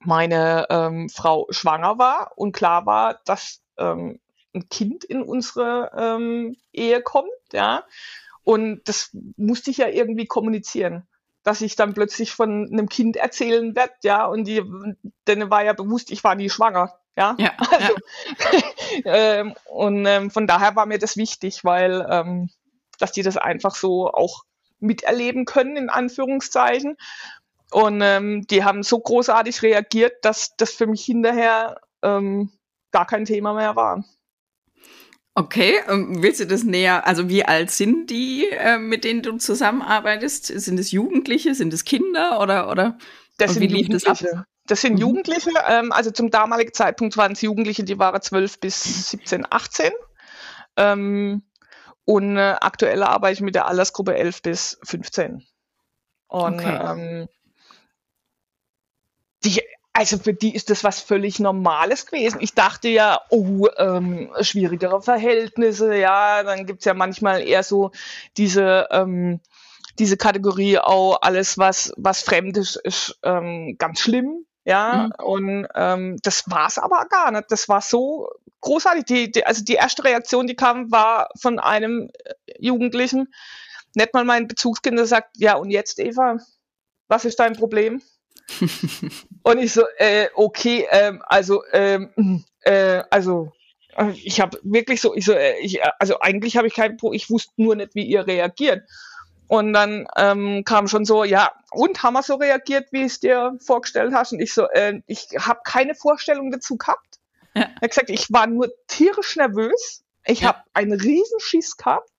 meine ähm, Frau schwanger war und klar war, dass ähm, ein Kind in unsere ähm, Ehe kommt, ja. Und das musste ich ja irgendwie kommunizieren, dass ich dann plötzlich von einem Kind erzählen werde, ja. Und die, denen war ja bewusst, ich war nie schwanger, ja. ja, also, ja. ähm, und ähm, von daher war mir das wichtig, weil ähm, dass die das einfach so auch miterleben können, in Anführungszeichen. Und ähm, die haben so großartig reagiert, dass das für mich hinterher ähm, gar kein Thema mehr war. Okay, ähm, willst du das näher, also wie alt sind die, äh, mit denen du zusammenarbeitest? Sind es Jugendliche, sind es Kinder oder, oder das sind Jugendliche. Das, das sind mhm. Jugendliche, ähm, also zum damaligen Zeitpunkt waren es Jugendliche, die waren 12 bis 17, 18. Ähm, und äh, aktuell arbeite ich mit der Altersgruppe 11 bis 15. Und okay. ähm, die also für die ist das was völlig Normales gewesen. Ich dachte ja, oh, ähm, schwierigere Verhältnisse, ja, dann gibt's ja manchmal eher so diese, ähm, diese Kategorie, auch alles, was, was fremd ist, ist ähm, ganz schlimm. Ja, mhm. und ähm, das war's aber gar nicht. Das war so großartig. Die, die, also die erste Reaktion, die kam, war von einem Jugendlichen, nicht mal mein Bezugskind, der sagt, ja, und jetzt, Eva, was ist dein Problem? und ich so, äh, okay, ähm, also, ähm, äh, also, äh, ich habe wirklich so, ich so, äh, ich, also eigentlich habe ich kein Problem, ich wusste nur nicht, wie ihr reagiert. Und dann ähm, kam schon so, ja, und haben wir so reagiert, wie es dir vorgestellt hast? Und ich so, äh, ich habe keine Vorstellung dazu gehabt. Ja. Er hat gesagt, ich war nur tierisch nervös. Ich ja. habe einen Riesenschiss gehabt.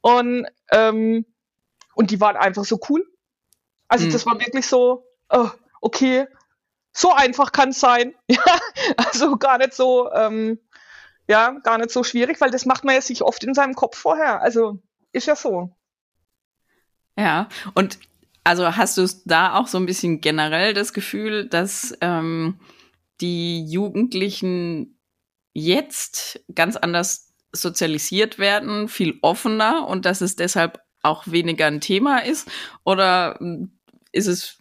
Und, ähm, und die waren einfach so cool. Also mhm. das war wirklich so, oh, okay, so einfach kann es sein. Ja, also gar nicht so, ähm, ja, gar nicht so schwierig, weil das macht man ja sich oft in seinem Kopf vorher. Also ist ja so. Ja, und also hast du da auch so ein bisschen generell das Gefühl, dass ähm, die Jugendlichen jetzt ganz anders sozialisiert werden, viel offener und dass es deshalb auch weniger ein Thema ist? Oder hm, ist es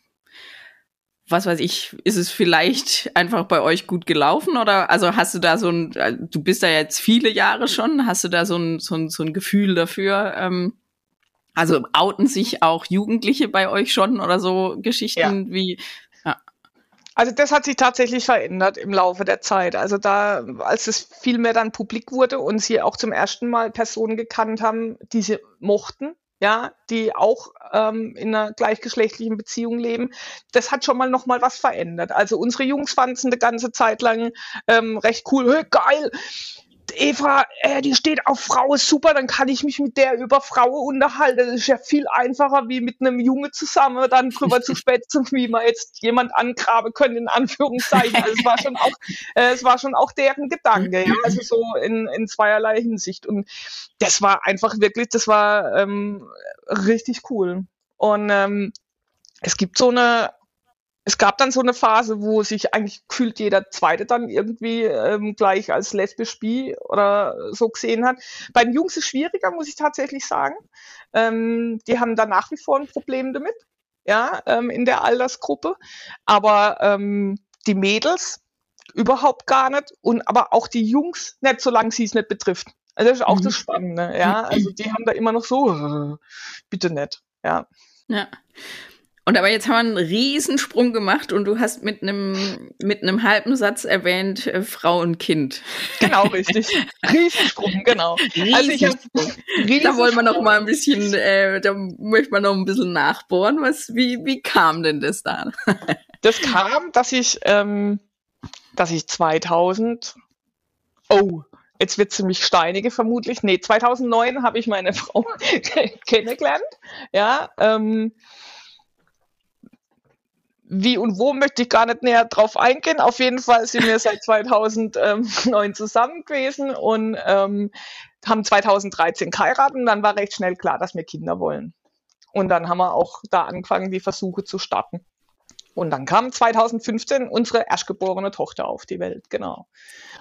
was weiß ich, ist es vielleicht einfach bei euch gut gelaufen oder also hast du da so ein, äh, du bist da jetzt viele Jahre schon, hast du da so ein, so ein, so ein Gefühl dafür? Ähm, also outen sich auch Jugendliche bei euch schon oder so Geschichten ja. wie. Also das hat sich tatsächlich verändert im Laufe der Zeit. Also da, als es viel mehr dann publik wurde und sie auch zum ersten Mal Personen gekannt haben, die sie mochten, ja, die auch ähm, in einer gleichgeschlechtlichen Beziehung leben. Das hat schon mal noch mal was verändert. Also unsere Jungs fanden es eine ganze Zeit lang ähm, recht cool, hey, geil. Eva, äh, die steht auf Frau, super, dann kann ich mich mit der über Frau unterhalten. Das ist ja viel einfacher, wie mit einem Junge zusammen dann drüber zu spätzen, wie man jetzt jemand angraben können, in Anführungszeichen. Also es war schon auch, äh, es war schon auch deren Gedanke, ja? also so in, in zweierlei Hinsicht. Und das war einfach wirklich, das war ähm, richtig cool. Und ähm, es gibt so eine es gab dann so eine Phase, wo sich eigentlich gefühlt jeder Zweite dann irgendwie ähm, gleich als lesbisch bi oder so gesehen hat. Bei den Jungs ist es schwieriger, muss ich tatsächlich sagen. Ähm, die haben da nach wie vor ein Problem damit, ja, ähm, in der Altersgruppe. Aber ähm, die Mädels überhaupt gar nicht und aber auch die Jungs nicht, solange sie es nicht betrifft. Also das ist auch mhm. das Spannende, ja. Also die haben da immer noch so, äh, bitte nicht, ja. Ja. Und aber jetzt haben wir einen Riesensprung gemacht und du hast mit einem mit einem halben Satz erwähnt äh, Frau und Kind. Genau, richtig. Riesensprung, genau. Riesensprung. Also ich hab, Riesensprung. Da wollen wir noch mal ein bisschen, äh, da möchte man noch ein bisschen nachbohren. Was, wie, wie kam denn das da? das kam, dass ich, ähm, dass ich 2000, oh, jetzt wird sie mich steinige vermutlich. Nee, 2009 habe ich meine Frau kennengelernt. Ja, ähm, wie und wo möchte ich gar nicht näher drauf eingehen. Auf jeden Fall sind wir seit 2009 zusammen gewesen und ähm, haben 2013 geheiratet und dann war recht schnell klar, dass wir Kinder wollen. Und dann haben wir auch da angefangen, die Versuche zu starten. Und dann kam 2015 unsere erstgeborene Tochter auf die Welt, genau.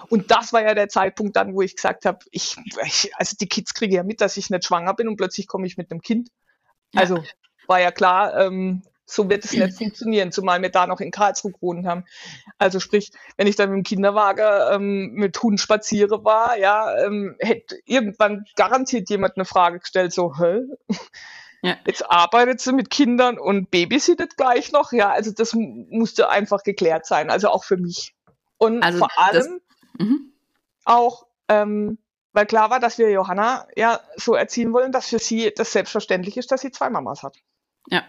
Und das war ja der Zeitpunkt dann, wo ich gesagt habe, ich, ich also die Kids kriegen ja mit, dass ich nicht schwanger bin und plötzlich komme ich mit einem Kind. Also war ja klar, ähm, so wird es nicht funktionieren, zumal wir da noch in Karlsruhe gewohnt haben. Also sprich, wenn ich dann mit dem Kinderwagen ähm, mit Hund spaziere war, ja, ähm, hätte irgendwann garantiert jemand eine Frage gestellt, so, hä? Ja. Jetzt arbeitet sie mit Kindern und babysittet gleich noch. Ja, also das musste einfach geklärt sein, also auch für mich. Und also vor allem mhm. auch, ähm, weil klar war, dass wir Johanna ja so erziehen wollen, dass für sie das selbstverständlich ist, dass sie zwei Mamas hat. Ja.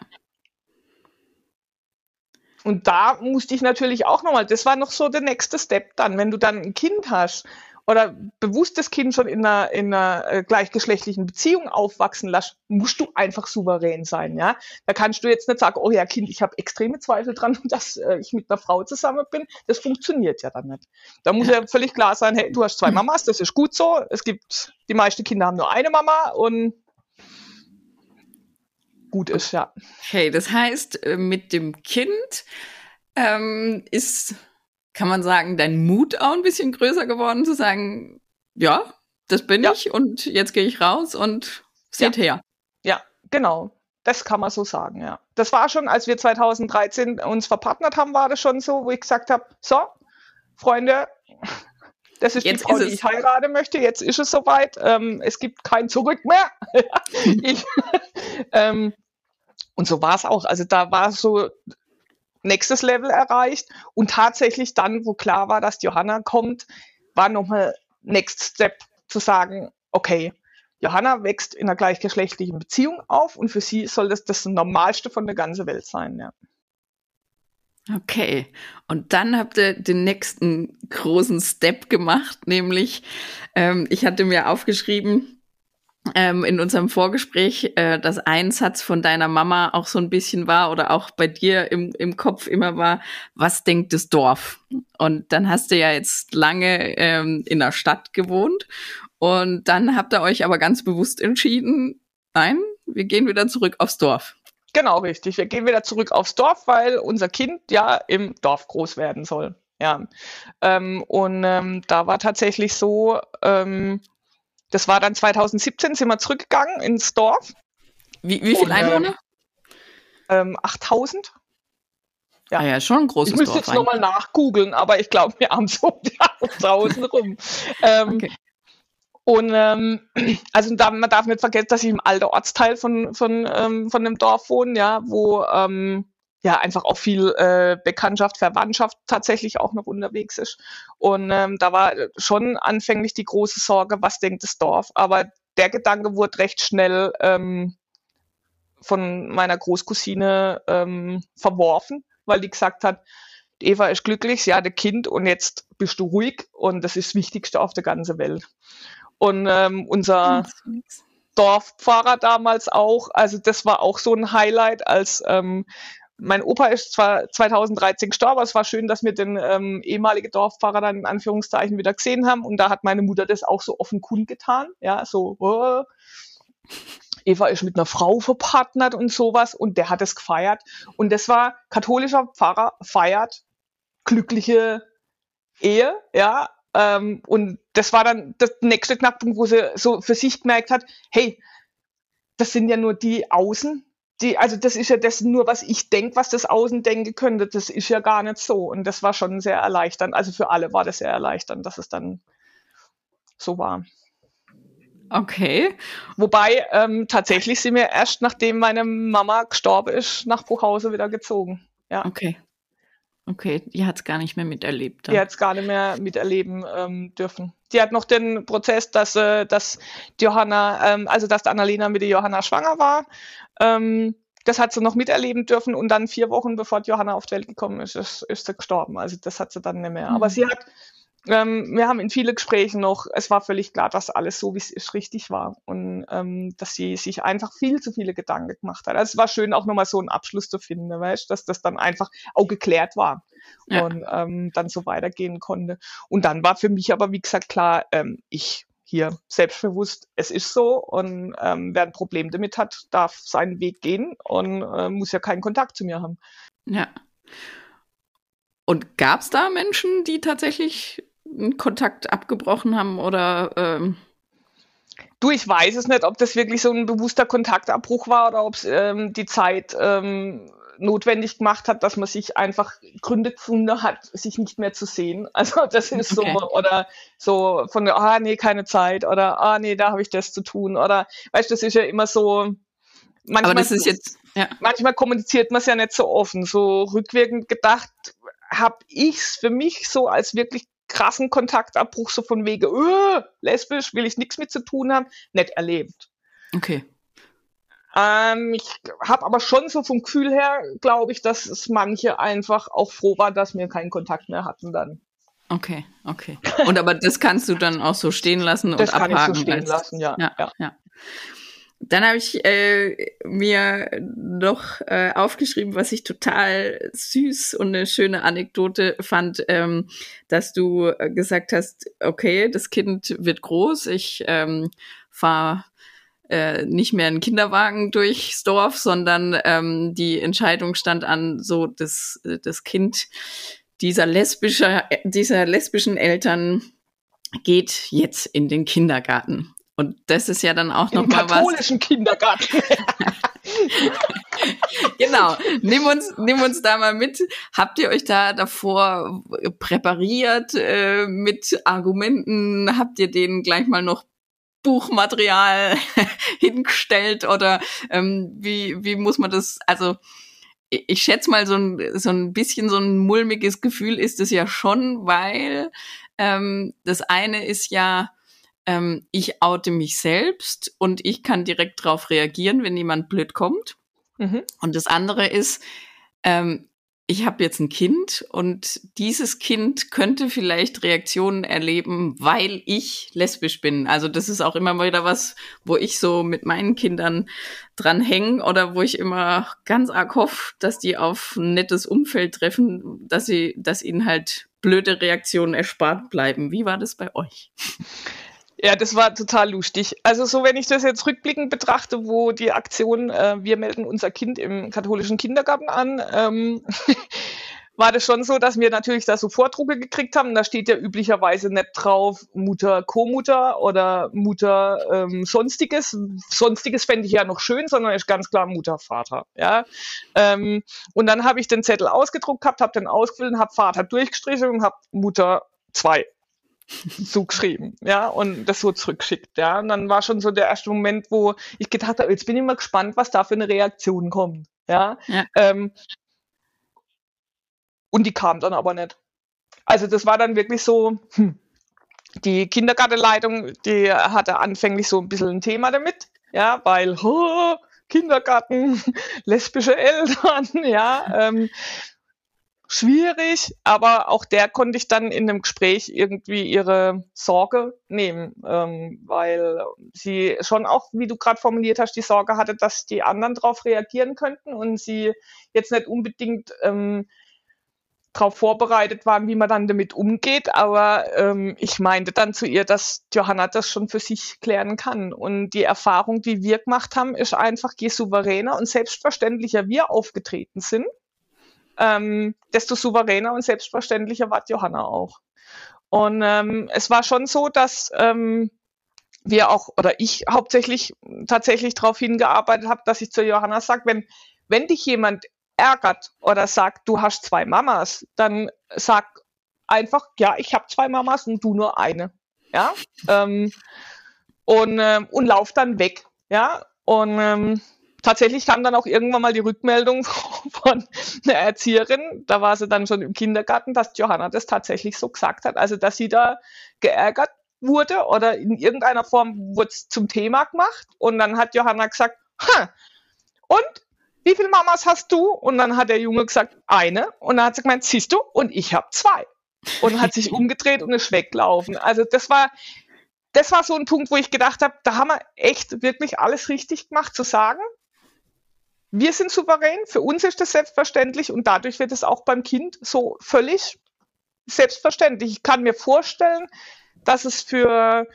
Und da musste ich natürlich auch nochmal, das war noch so der nächste Step dann, wenn du dann ein Kind hast oder bewusstes Kind schon in einer, in einer äh, gleichgeschlechtlichen Beziehung aufwachsen lässt, musst du einfach souverän sein, ja. Da kannst du jetzt nicht sagen, oh ja, Kind, ich habe extreme Zweifel dran, dass äh, ich mit einer Frau zusammen bin. Das funktioniert ja dann nicht. Da muss ja völlig klar sein, hey, du hast zwei Mamas, das ist gut so. Es gibt, die meisten Kinder haben nur eine Mama und gut ist, ja. Okay, das heißt, äh, mit dem Kind ähm, ist, kann man sagen, dein Mut auch ein bisschen größer geworden, zu sagen, ja, das bin ja. ich und jetzt gehe ich raus und seht ja. her. Ja, genau. Das kann man so sagen, ja. Das war schon, als wir 2013 uns verpartnert haben, war das schon so, wo ich gesagt habe, so, Freunde, das ist jetzt die Frau, die ich heiraten möchte. Jetzt ist es soweit. Ähm, es gibt kein Zurück mehr. ich, ähm, und so war es auch. Also da war so nächstes Level erreicht. Und tatsächlich dann, wo klar war, dass Johanna kommt, war nochmal Next Step zu sagen, okay, Johanna wächst in einer gleichgeschlechtlichen Beziehung auf und für sie soll das das Normalste von der ganzen Welt sein. Ja. Okay, und dann habt ihr den nächsten großen Step gemacht, nämlich ähm, ich hatte mir aufgeschrieben ähm, in unserem Vorgespräch, äh, dass ein Satz von deiner Mama auch so ein bisschen war oder auch bei dir im, im Kopf immer war, was denkt das Dorf? Und dann hast du ja jetzt lange ähm, in der Stadt gewohnt und dann habt ihr euch aber ganz bewusst entschieden, nein, wir gehen wieder zurück aufs Dorf. Genau, richtig. Wir gehen wieder zurück aufs Dorf, weil unser Kind ja im Dorf groß werden soll. Ja. Ähm, und ähm, da war tatsächlich so, ähm, das war dann 2017, sind wir zurückgegangen ins Dorf. Wie, wie viele Einwohner? Ähm, 8000. Ja. Ah ja, schon ein großes Dorf. Ich müsste jetzt nochmal nachgoogeln, aber ich glaube, wir haben so 1000 rum. Ähm, okay. Und ähm, also da, man darf nicht vergessen, dass ich im alten Ortsteil von, von, ähm, von einem Dorf wohne, ja, wo ähm, ja einfach auch viel äh, Bekanntschaft, Verwandtschaft tatsächlich auch noch unterwegs ist. Und ähm, da war schon anfänglich die große Sorge, was denkt das Dorf. Aber der Gedanke wurde recht schnell ähm, von meiner Großcousine ähm, verworfen, weil die gesagt hat, Eva ist glücklich, sie hat ein Kind und jetzt bist du ruhig und das ist das Wichtigste auf der ganzen Welt. Und ähm, unser Dorfpfarrer damals auch, also das war auch so ein Highlight, als ähm, mein Opa ist zwar 2013 gestorben, aber es war schön, dass wir den ähm, ehemaligen Dorfpfarrer dann in Anführungszeichen wieder gesehen haben. Und da hat meine Mutter das auch so offen kundgetan. Ja, so, oh, Eva ist mit einer Frau verpartnert und sowas. Und der hat es gefeiert. Und das war katholischer Pfarrer feiert glückliche Ehe, ja, ähm, und das war dann der nächste Knackpunkt, wo sie so für sich gemerkt hat, hey, das sind ja nur die Außen, die, also das ist ja das nur, was ich denke, was das Außen denken könnte. Das ist ja gar nicht so. Und das war schon sehr erleichternd. Also für alle war das sehr erleichternd, dass es dann so war. Okay. Wobei ähm, tatsächlich sind wir erst, nachdem meine Mama gestorben ist, nach Buchhause wieder gezogen. Ja. Okay. Okay, die hat es gar nicht mehr miterlebt. Dann. Die hat es gar nicht mehr miterleben ähm, dürfen. Die hat noch den Prozess, dass, äh, dass Johanna, ähm, also dass Annalena mit der Johanna schwanger war. Ähm, das hat sie noch miterleben dürfen und dann vier Wochen bevor Johanna auf die Welt gekommen ist, ist, ist sie gestorben. Also das hat sie dann nicht mehr. Mhm. Aber sie hat ähm, wir haben in vielen Gesprächen noch, es war völlig klar, dass alles so, wie es ist, richtig war und ähm, dass sie sich einfach viel zu viele Gedanken gemacht hat. Also es war schön, auch nochmal so einen Abschluss zu finden, weißt, dass das dann einfach auch geklärt war ja. und ähm, dann so weitergehen konnte. Und dann war für mich aber, wie gesagt, klar, ähm, ich hier selbstbewusst, es ist so und ähm, wer ein Problem damit hat, darf seinen Weg gehen und äh, muss ja keinen Kontakt zu mir haben. Ja. Und gab es da Menschen, die tatsächlich Kontakt abgebrochen haben oder ähm Du, ich weiß es nicht, ob das wirklich so ein bewusster Kontaktabbruch war oder ob es ähm, die Zeit ähm, notwendig gemacht hat, dass man sich einfach Gründe gefunden hat, sich nicht mehr zu sehen. Also das ist okay. so, oder so von, ah nee, keine Zeit oder ah nee, da habe ich das zu tun oder weißt du, das ist ja immer so. Manchmal, Aber das ist jetzt, ja. manchmal kommuniziert man es ja nicht so offen. So rückwirkend gedacht habe ich es für mich so als wirklich krassen Kontaktabbruch, so von wegen, öh, lesbisch, will ich nichts mit zu tun haben, nicht erlebt. Okay. Ähm, ich habe aber schon so vom Gefühl her, glaube ich, dass es manche einfach auch froh war, dass wir keinen Kontakt mehr hatten dann. Okay, okay. Und aber das kannst du dann auch so stehen lassen und das abhaken. Das kann ich so stehen lassen, ja. ja, ja. ja. Dann habe ich äh, mir noch äh, aufgeschrieben, was ich total süß und eine schöne Anekdote fand, ähm, dass du äh, gesagt hast, okay, das Kind wird groß, ich ähm, fahre äh, nicht mehr einen Kinderwagen durchs Dorf, sondern ähm, die Entscheidung stand an, so das, das Kind dieser lesbischer, dieser lesbischen Eltern geht jetzt in den Kindergarten. Und das ist ja dann auch noch Im mal was. katholischen Kindergarten. genau. Nimm uns, nimm uns da mal mit. Habt ihr euch da davor präpariert äh, mit Argumenten? Habt ihr denen gleich mal noch Buchmaterial hingestellt oder ähm, wie, wie muss man das, also ich, ich schätze mal, so ein, so ein bisschen so ein mulmiges Gefühl ist es ja schon, weil ähm, das eine ist ja, ähm, ich oute mich selbst und ich kann direkt darauf reagieren, wenn jemand blöd kommt. Mhm. Und das andere ist, ähm, ich habe jetzt ein Kind und dieses Kind könnte vielleicht Reaktionen erleben, weil ich lesbisch bin. Also das ist auch immer wieder was, wo ich so mit meinen Kindern dran hänge oder wo ich immer ganz arg hoffe, dass die auf ein nettes Umfeld treffen, dass sie, dass ihnen halt blöde Reaktionen erspart bleiben. Wie war das bei euch? Ja, das war total lustig. Also so, wenn ich das jetzt rückblickend betrachte, wo die Aktion, äh, wir melden unser Kind im katholischen Kindergarten an, ähm, war das schon so, dass wir natürlich da so Vordrucke gekriegt haben. Da steht ja üblicherweise nicht drauf Mutter, Co-Mutter oder Mutter ähm, Sonstiges. Sonstiges fände ich ja noch schön, sondern ist ganz klar Mutter, Vater. Ja? Ähm, und dann habe ich den Zettel ausgedruckt gehabt, habe den ausgefüllt, habe Vater durchgestrichen und habe Mutter zwei zugeschrieben, ja, und das so zurückschickt, ja. Und dann war schon so der erste Moment, wo ich gedacht habe, jetzt bin ich mal gespannt, was da für eine Reaktion kommt, ja. ja. Ähm, und die kam dann aber nicht. Also das war dann wirklich so, hm, die Kindergartenleitung, die hatte anfänglich so ein bisschen ein Thema damit, ja, weil oh, Kindergarten, lesbische Eltern, ja, ähm, schwierig, aber auch der konnte ich dann in einem Gespräch irgendwie ihre Sorge nehmen, ähm, weil sie schon auch, wie du gerade formuliert hast, die Sorge hatte, dass die anderen darauf reagieren könnten und sie jetzt nicht unbedingt ähm, darauf vorbereitet waren, wie man dann damit umgeht. Aber ähm, ich meinte dann zu ihr, dass Johanna das schon für sich klären kann. Und die Erfahrung, die wir gemacht haben, ist einfach, je souveräner und selbstverständlicher wir aufgetreten sind, ähm, desto souveräner und selbstverständlicher war Johanna auch. Und ähm, es war schon so, dass ähm, wir auch, oder ich hauptsächlich tatsächlich darauf hingearbeitet habe, dass ich zu Johanna sage, wenn, wenn dich jemand ärgert oder sagt, du hast zwei Mamas, dann sag einfach, ja, ich habe zwei Mamas und du nur eine. Ja. ähm, und, ähm, und lauf dann weg. Ja. Und ähm, tatsächlich kam dann auch irgendwann mal die Rückmeldung von einer Erzieherin, da war sie dann schon im Kindergarten, dass Johanna das tatsächlich so gesagt hat. Also, dass sie da geärgert wurde oder in irgendeiner Form wurde es zum Thema gemacht. Und dann hat Johanna gesagt, ha, und wie viele Mamas hast du? Und dann hat der Junge gesagt, eine. Und dann hat sie gemeint, siehst du, und ich habe zwei. Und hat sich umgedreht und ist weggelaufen. Also das war, das war so ein Punkt, wo ich gedacht habe, da haben wir echt wirklich alles richtig gemacht, zu sagen, wir sind souverän, für uns ist das selbstverständlich und dadurch wird es auch beim Kind so völlig selbstverständlich. Ich kann mir vorstellen, dass es für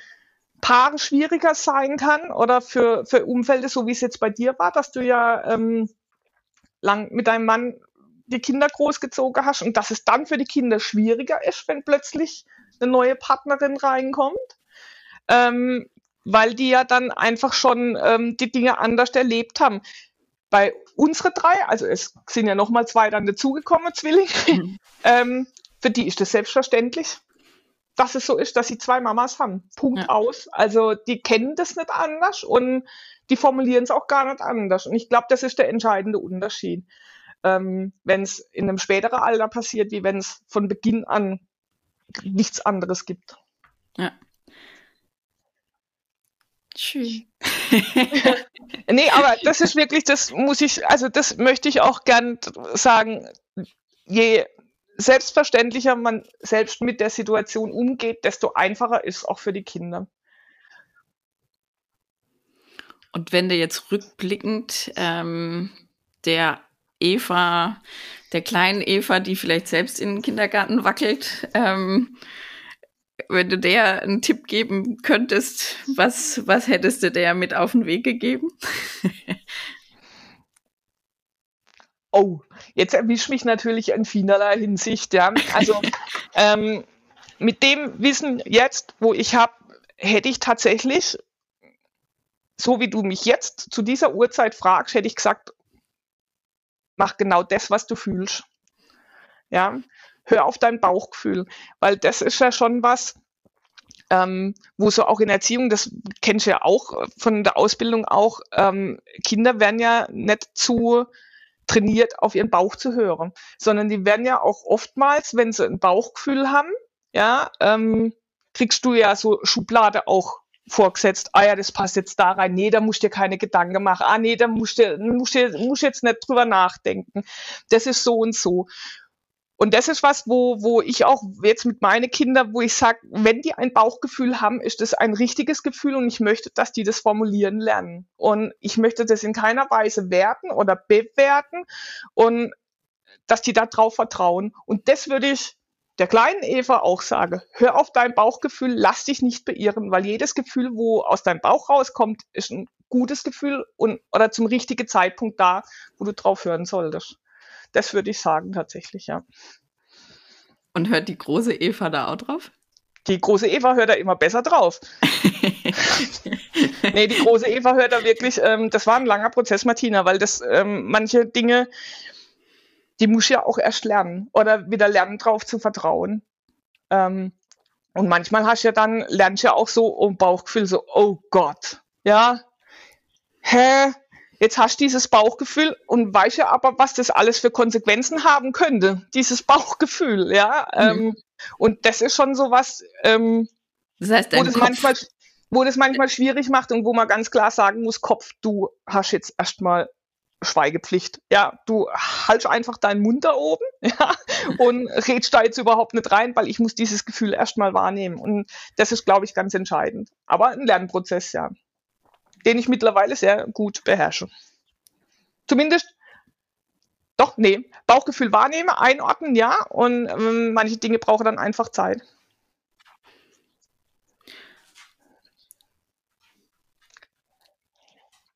Paare schwieriger sein kann oder für, für Umfelder, so wie es jetzt bei dir war, dass du ja ähm, lang mit deinem Mann die Kinder großgezogen hast und dass es dann für die Kinder schwieriger ist, wenn plötzlich eine neue Partnerin reinkommt. Ähm, weil die ja dann einfach schon ähm, die Dinge anders erlebt haben bei unsere drei, also es sind ja nochmal zwei dann dazugekommen, Zwillinge, mhm. ähm, für die ist es selbstverständlich, dass es so ist, dass sie zwei Mamas haben. Punkt ja. aus. Also die kennen das nicht anders und die formulieren es auch gar nicht anders. Und ich glaube, das ist der entscheidende Unterschied. Ähm, wenn es in einem späteren Alter passiert, wie wenn es von Beginn an nichts anderes gibt. Ja. Schön. nee, aber das ist wirklich, das muss ich, also das möchte ich auch gern sagen, je selbstverständlicher man selbst mit der Situation umgeht, desto einfacher ist es auch für die Kinder. Und wenn du jetzt rückblickend ähm, der Eva, der kleinen Eva, die vielleicht selbst in den Kindergarten wackelt, ähm, wenn du der einen Tipp geben könntest, was, was hättest du der mit auf den Weg gegeben? oh, jetzt erwischt mich natürlich in vielerlei Hinsicht, ja. Also ähm, mit dem Wissen jetzt, wo ich habe, hätte ich tatsächlich, so wie du mich jetzt zu dieser Uhrzeit fragst, hätte ich gesagt, mach genau das, was du fühlst. Ja, hör auf dein Bauchgefühl, weil das ist ja schon was, ähm, wo so auch in Erziehung, das kennst du ja auch von der Ausbildung auch, ähm, Kinder werden ja nicht zu trainiert, auf ihren Bauch zu hören, sondern die werden ja auch oftmals, wenn sie ein Bauchgefühl haben, ja, ähm, kriegst du ja so Schublade auch vorgesetzt, ah ja, das passt jetzt da rein, nee, da musst du dir keine Gedanken machen, ah nee, da musst du, musst du musst jetzt nicht drüber nachdenken. Das ist so und so. Und das ist was, wo, wo ich auch jetzt mit meinen Kindern, wo ich sage, wenn die ein Bauchgefühl haben, ist das ein richtiges Gefühl und ich möchte, dass die das formulieren lernen. Und ich möchte das in keiner Weise werten oder bewerten und dass die da drauf vertrauen. Und das würde ich der kleinen Eva auch sagen, hör auf dein Bauchgefühl, lass dich nicht beirren, weil jedes Gefühl, wo aus deinem Bauch rauskommt, ist ein gutes Gefühl und, oder zum richtigen Zeitpunkt da, wo du drauf hören solltest. Das würde ich sagen tatsächlich, ja. Und hört die große Eva da auch drauf? Die große Eva hört da immer besser drauf. nee, die große Eva hört da wirklich, ähm, das war ein langer Prozess, Martina, weil das ähm, manche Dinge, die muss ja auch erst lernen oder wieder lernen, drauf zu vertrauen. Ähm, und manchmal hast du ja dann, lernst du ja auch so um Bauchgefühl, so, oh Gott, ja, hä, jetzt hast du dieses Bauchgefühl und weißt ja aber, was das alles für Konsequenzen haben könnte, dieses Bauchgefühl, ja. Mhm. Ähm, und das ist schon so was, ähm, das heißt, wo, das manchmal, wo das manchmal schwierig macht und wo man ganz klar sagen muss, Kopf, du hast jetzt erstmal Schweigepflicht. Ja, du haltst einfach deinen Mund da oben ja, und redst da jetzt überhaupt nicht rein, weil ich muss dieses Gefühl erstmal wahrnehmen. Und das ist, glaube ich, ganz entscheidend. Aber ein Lernprozess, ja, den ich mittlerweile sehr gut beherrsche. Zumindest, doch, nee, Bauchgefühl wahrnehmen, einordnen, ja, und ähm, manche Dinge brauchen dann einfach Zeit.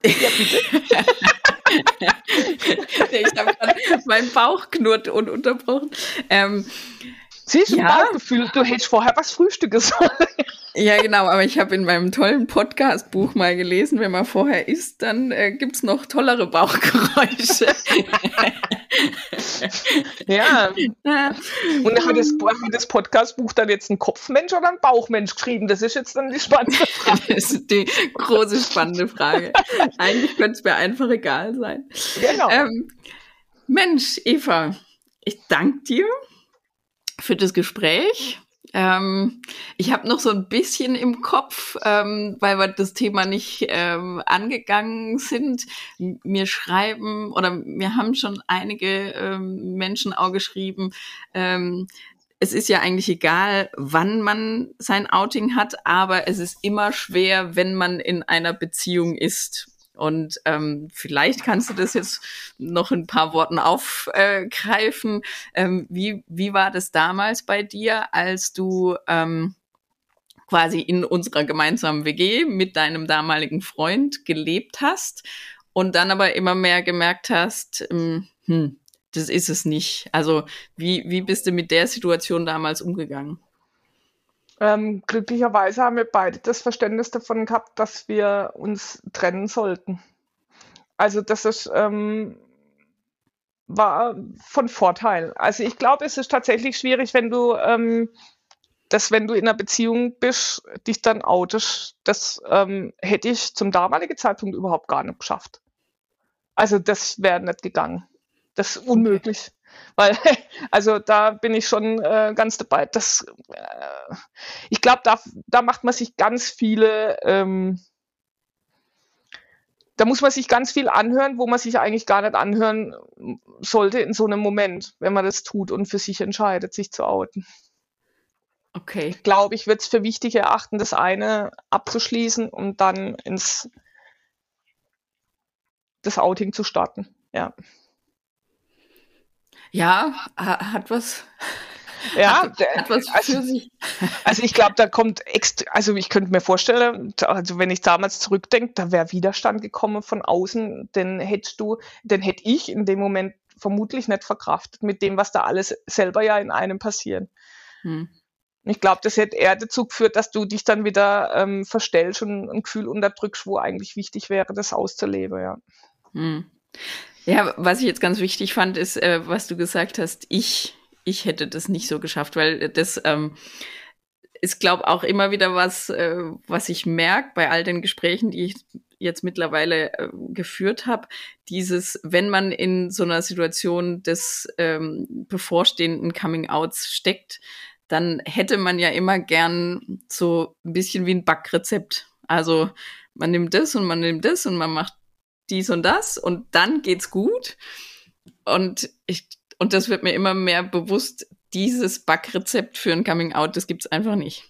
Ja, bitte. ich habe meinen Bauch knurrt und unterbrochen. Ähm, Siehst du, ja. Bauchgefühl, du hättest vorher was Frühstückes sollen. Ja, genau, aber ich habe in meinem tollen Podcast-Buch mal gelesen, wenn man vorher isst, dann äh, gibt's noch tollere Bauchgeräusche. ja. Und hat das, hat das Podcast-Buch dann jetzt ein Kopfmensch oder ein Bauchmensch geschrieben? Das ist jetzt dann die spannende Frage. Das ist die große spannende Frage. Eigentlich könnte es mir einfach egal sein. Genau. Ähm, Mensch, Eva, ich danke dir für das Gespräch. Ähm, ich habe noch so ein bisschen im Kopf, ähm, weil wir das Thema nicht ähm, angegangen sind. Mir schreiben oder mir haben schon einige ähm, Menschen auch geschrieben, ähm, es ist ja eigentlich egal, wann man sein Outing hat, aber es ist immer schwer, wenn man in einer Beziehung ist. Und ähm, vielleicht kannst du das jetzt noch in ein paar Worten aufgreifen. Ähm, wie, wie war das damals bei dir, als du ähm, quasi in unserer gemeinsamen WG mit deinem damaligen Freund gelebt hast und dann aber immer mehr gemerkt hast, ähm, hm, das ist es nicht. Also wie, wie bist du mit der Situation damals umgegangen? Ähm, glücklicherweise haben wir beide das Verständnis davon gehabt, dass wir uns trennen sollten. Also das ist, ähm, war von Vorteil. Also ich glaube, es ist tatsächlich schwierig, wenn du ähm, dass wenn du in einer Beziehung bist, dich dann outest, das ähm, hätte ich zum damaligen Zeitpunkt überhaupt gar nicht geschafft. Also das wäre nicht gegangen. Das ist unmöglich. Weil, also da bin ich schon äh, ganz dabei. Das, äh, ich glaube, da, da macht man sich ganz viele, ähm, da muss man sich ganz viel anhören, wo man sich eigentlich gar nicht anhören sollte in so einem Moment, wenn man das tut und für sich entscheidet, sich zu outen. Okay. Glaube ich, wird es für wichtig erachten, das eine abzuschließen und dann ins das Outing zu starten. Ja. Ja, hat was. Ja, hat, hat was also, für sich. Also ich glaube, da kommt extra, also ich könnte mir vorstellen, also wenn ich damals zurückdenke, da wäre Widerstand gekommen von außen, den hättest du, den hätte ich in dem Moment vermutlich nicht verkraftet mit dem, was da alles selber ja in einem passiert. Hm. Ich glaube, das hätte eher dazu geführt, dass du dich dann wieder ähm, verstellst und ein Gefühl unterdrückst, wo eigentlich wichtig wäre, das auszuleben, ja. Hm. Ja, was ich jetzt ganz wichtig fand, ist, äh, was du gesagt hast, ich, ich hätte das nicht so geschafft, weil das ähm, ist, glaube auch immer wieder was, äh, was ich merke bei all den Gesprächen, die ich jetzt mittlerweile äh, geführt habe, dieses, wenn man in so einer Situation des ähm, bevorstehenden Coming-outs steckt, dann hätte man ja immer gern so ein bisschen wie ein Backrezept. Also man nimmt das und man nimmt das und man macht dies und das und dann geht's gut. Und ich, und das wird mir immer mehr bewusst, dieses Backrezept für ein Coming Out, das gibt's einfach nicht.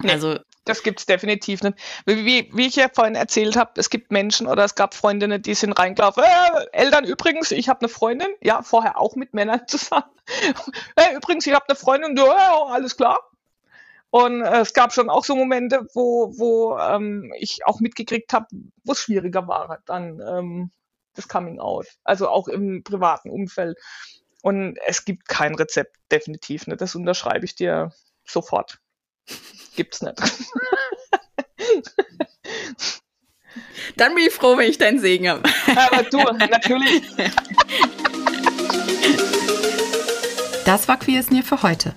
Nee, also das gibt's definitiv nicht. Wie, wie, wie ich ja vorhin erzählt habe, es gibt Menschen oder es gab Freundinnen, die sind reingelaufen. Äh, Eltern übrigens, ich habe eine Freundin, ja, vorher auch mit Männern zusammen. äh, übrigens, ich habe eine Freundin, ja, alles klar. Und äh, es gab schon auch so Momente, wo, wo ähm, ich auch mitgekriegt habe, wo es schwieriger war, dann ähm, das Coming Out. Also auch im privaten Umfeld. Und es gibt kein Rezept, definitiv nicht. Das unterschreibe ich dir sofort. Gibt's nicht. Dann bin ich froh, wenn ich deinen Segen habe. Aber du, natürlich. Das war Queer Near für heute.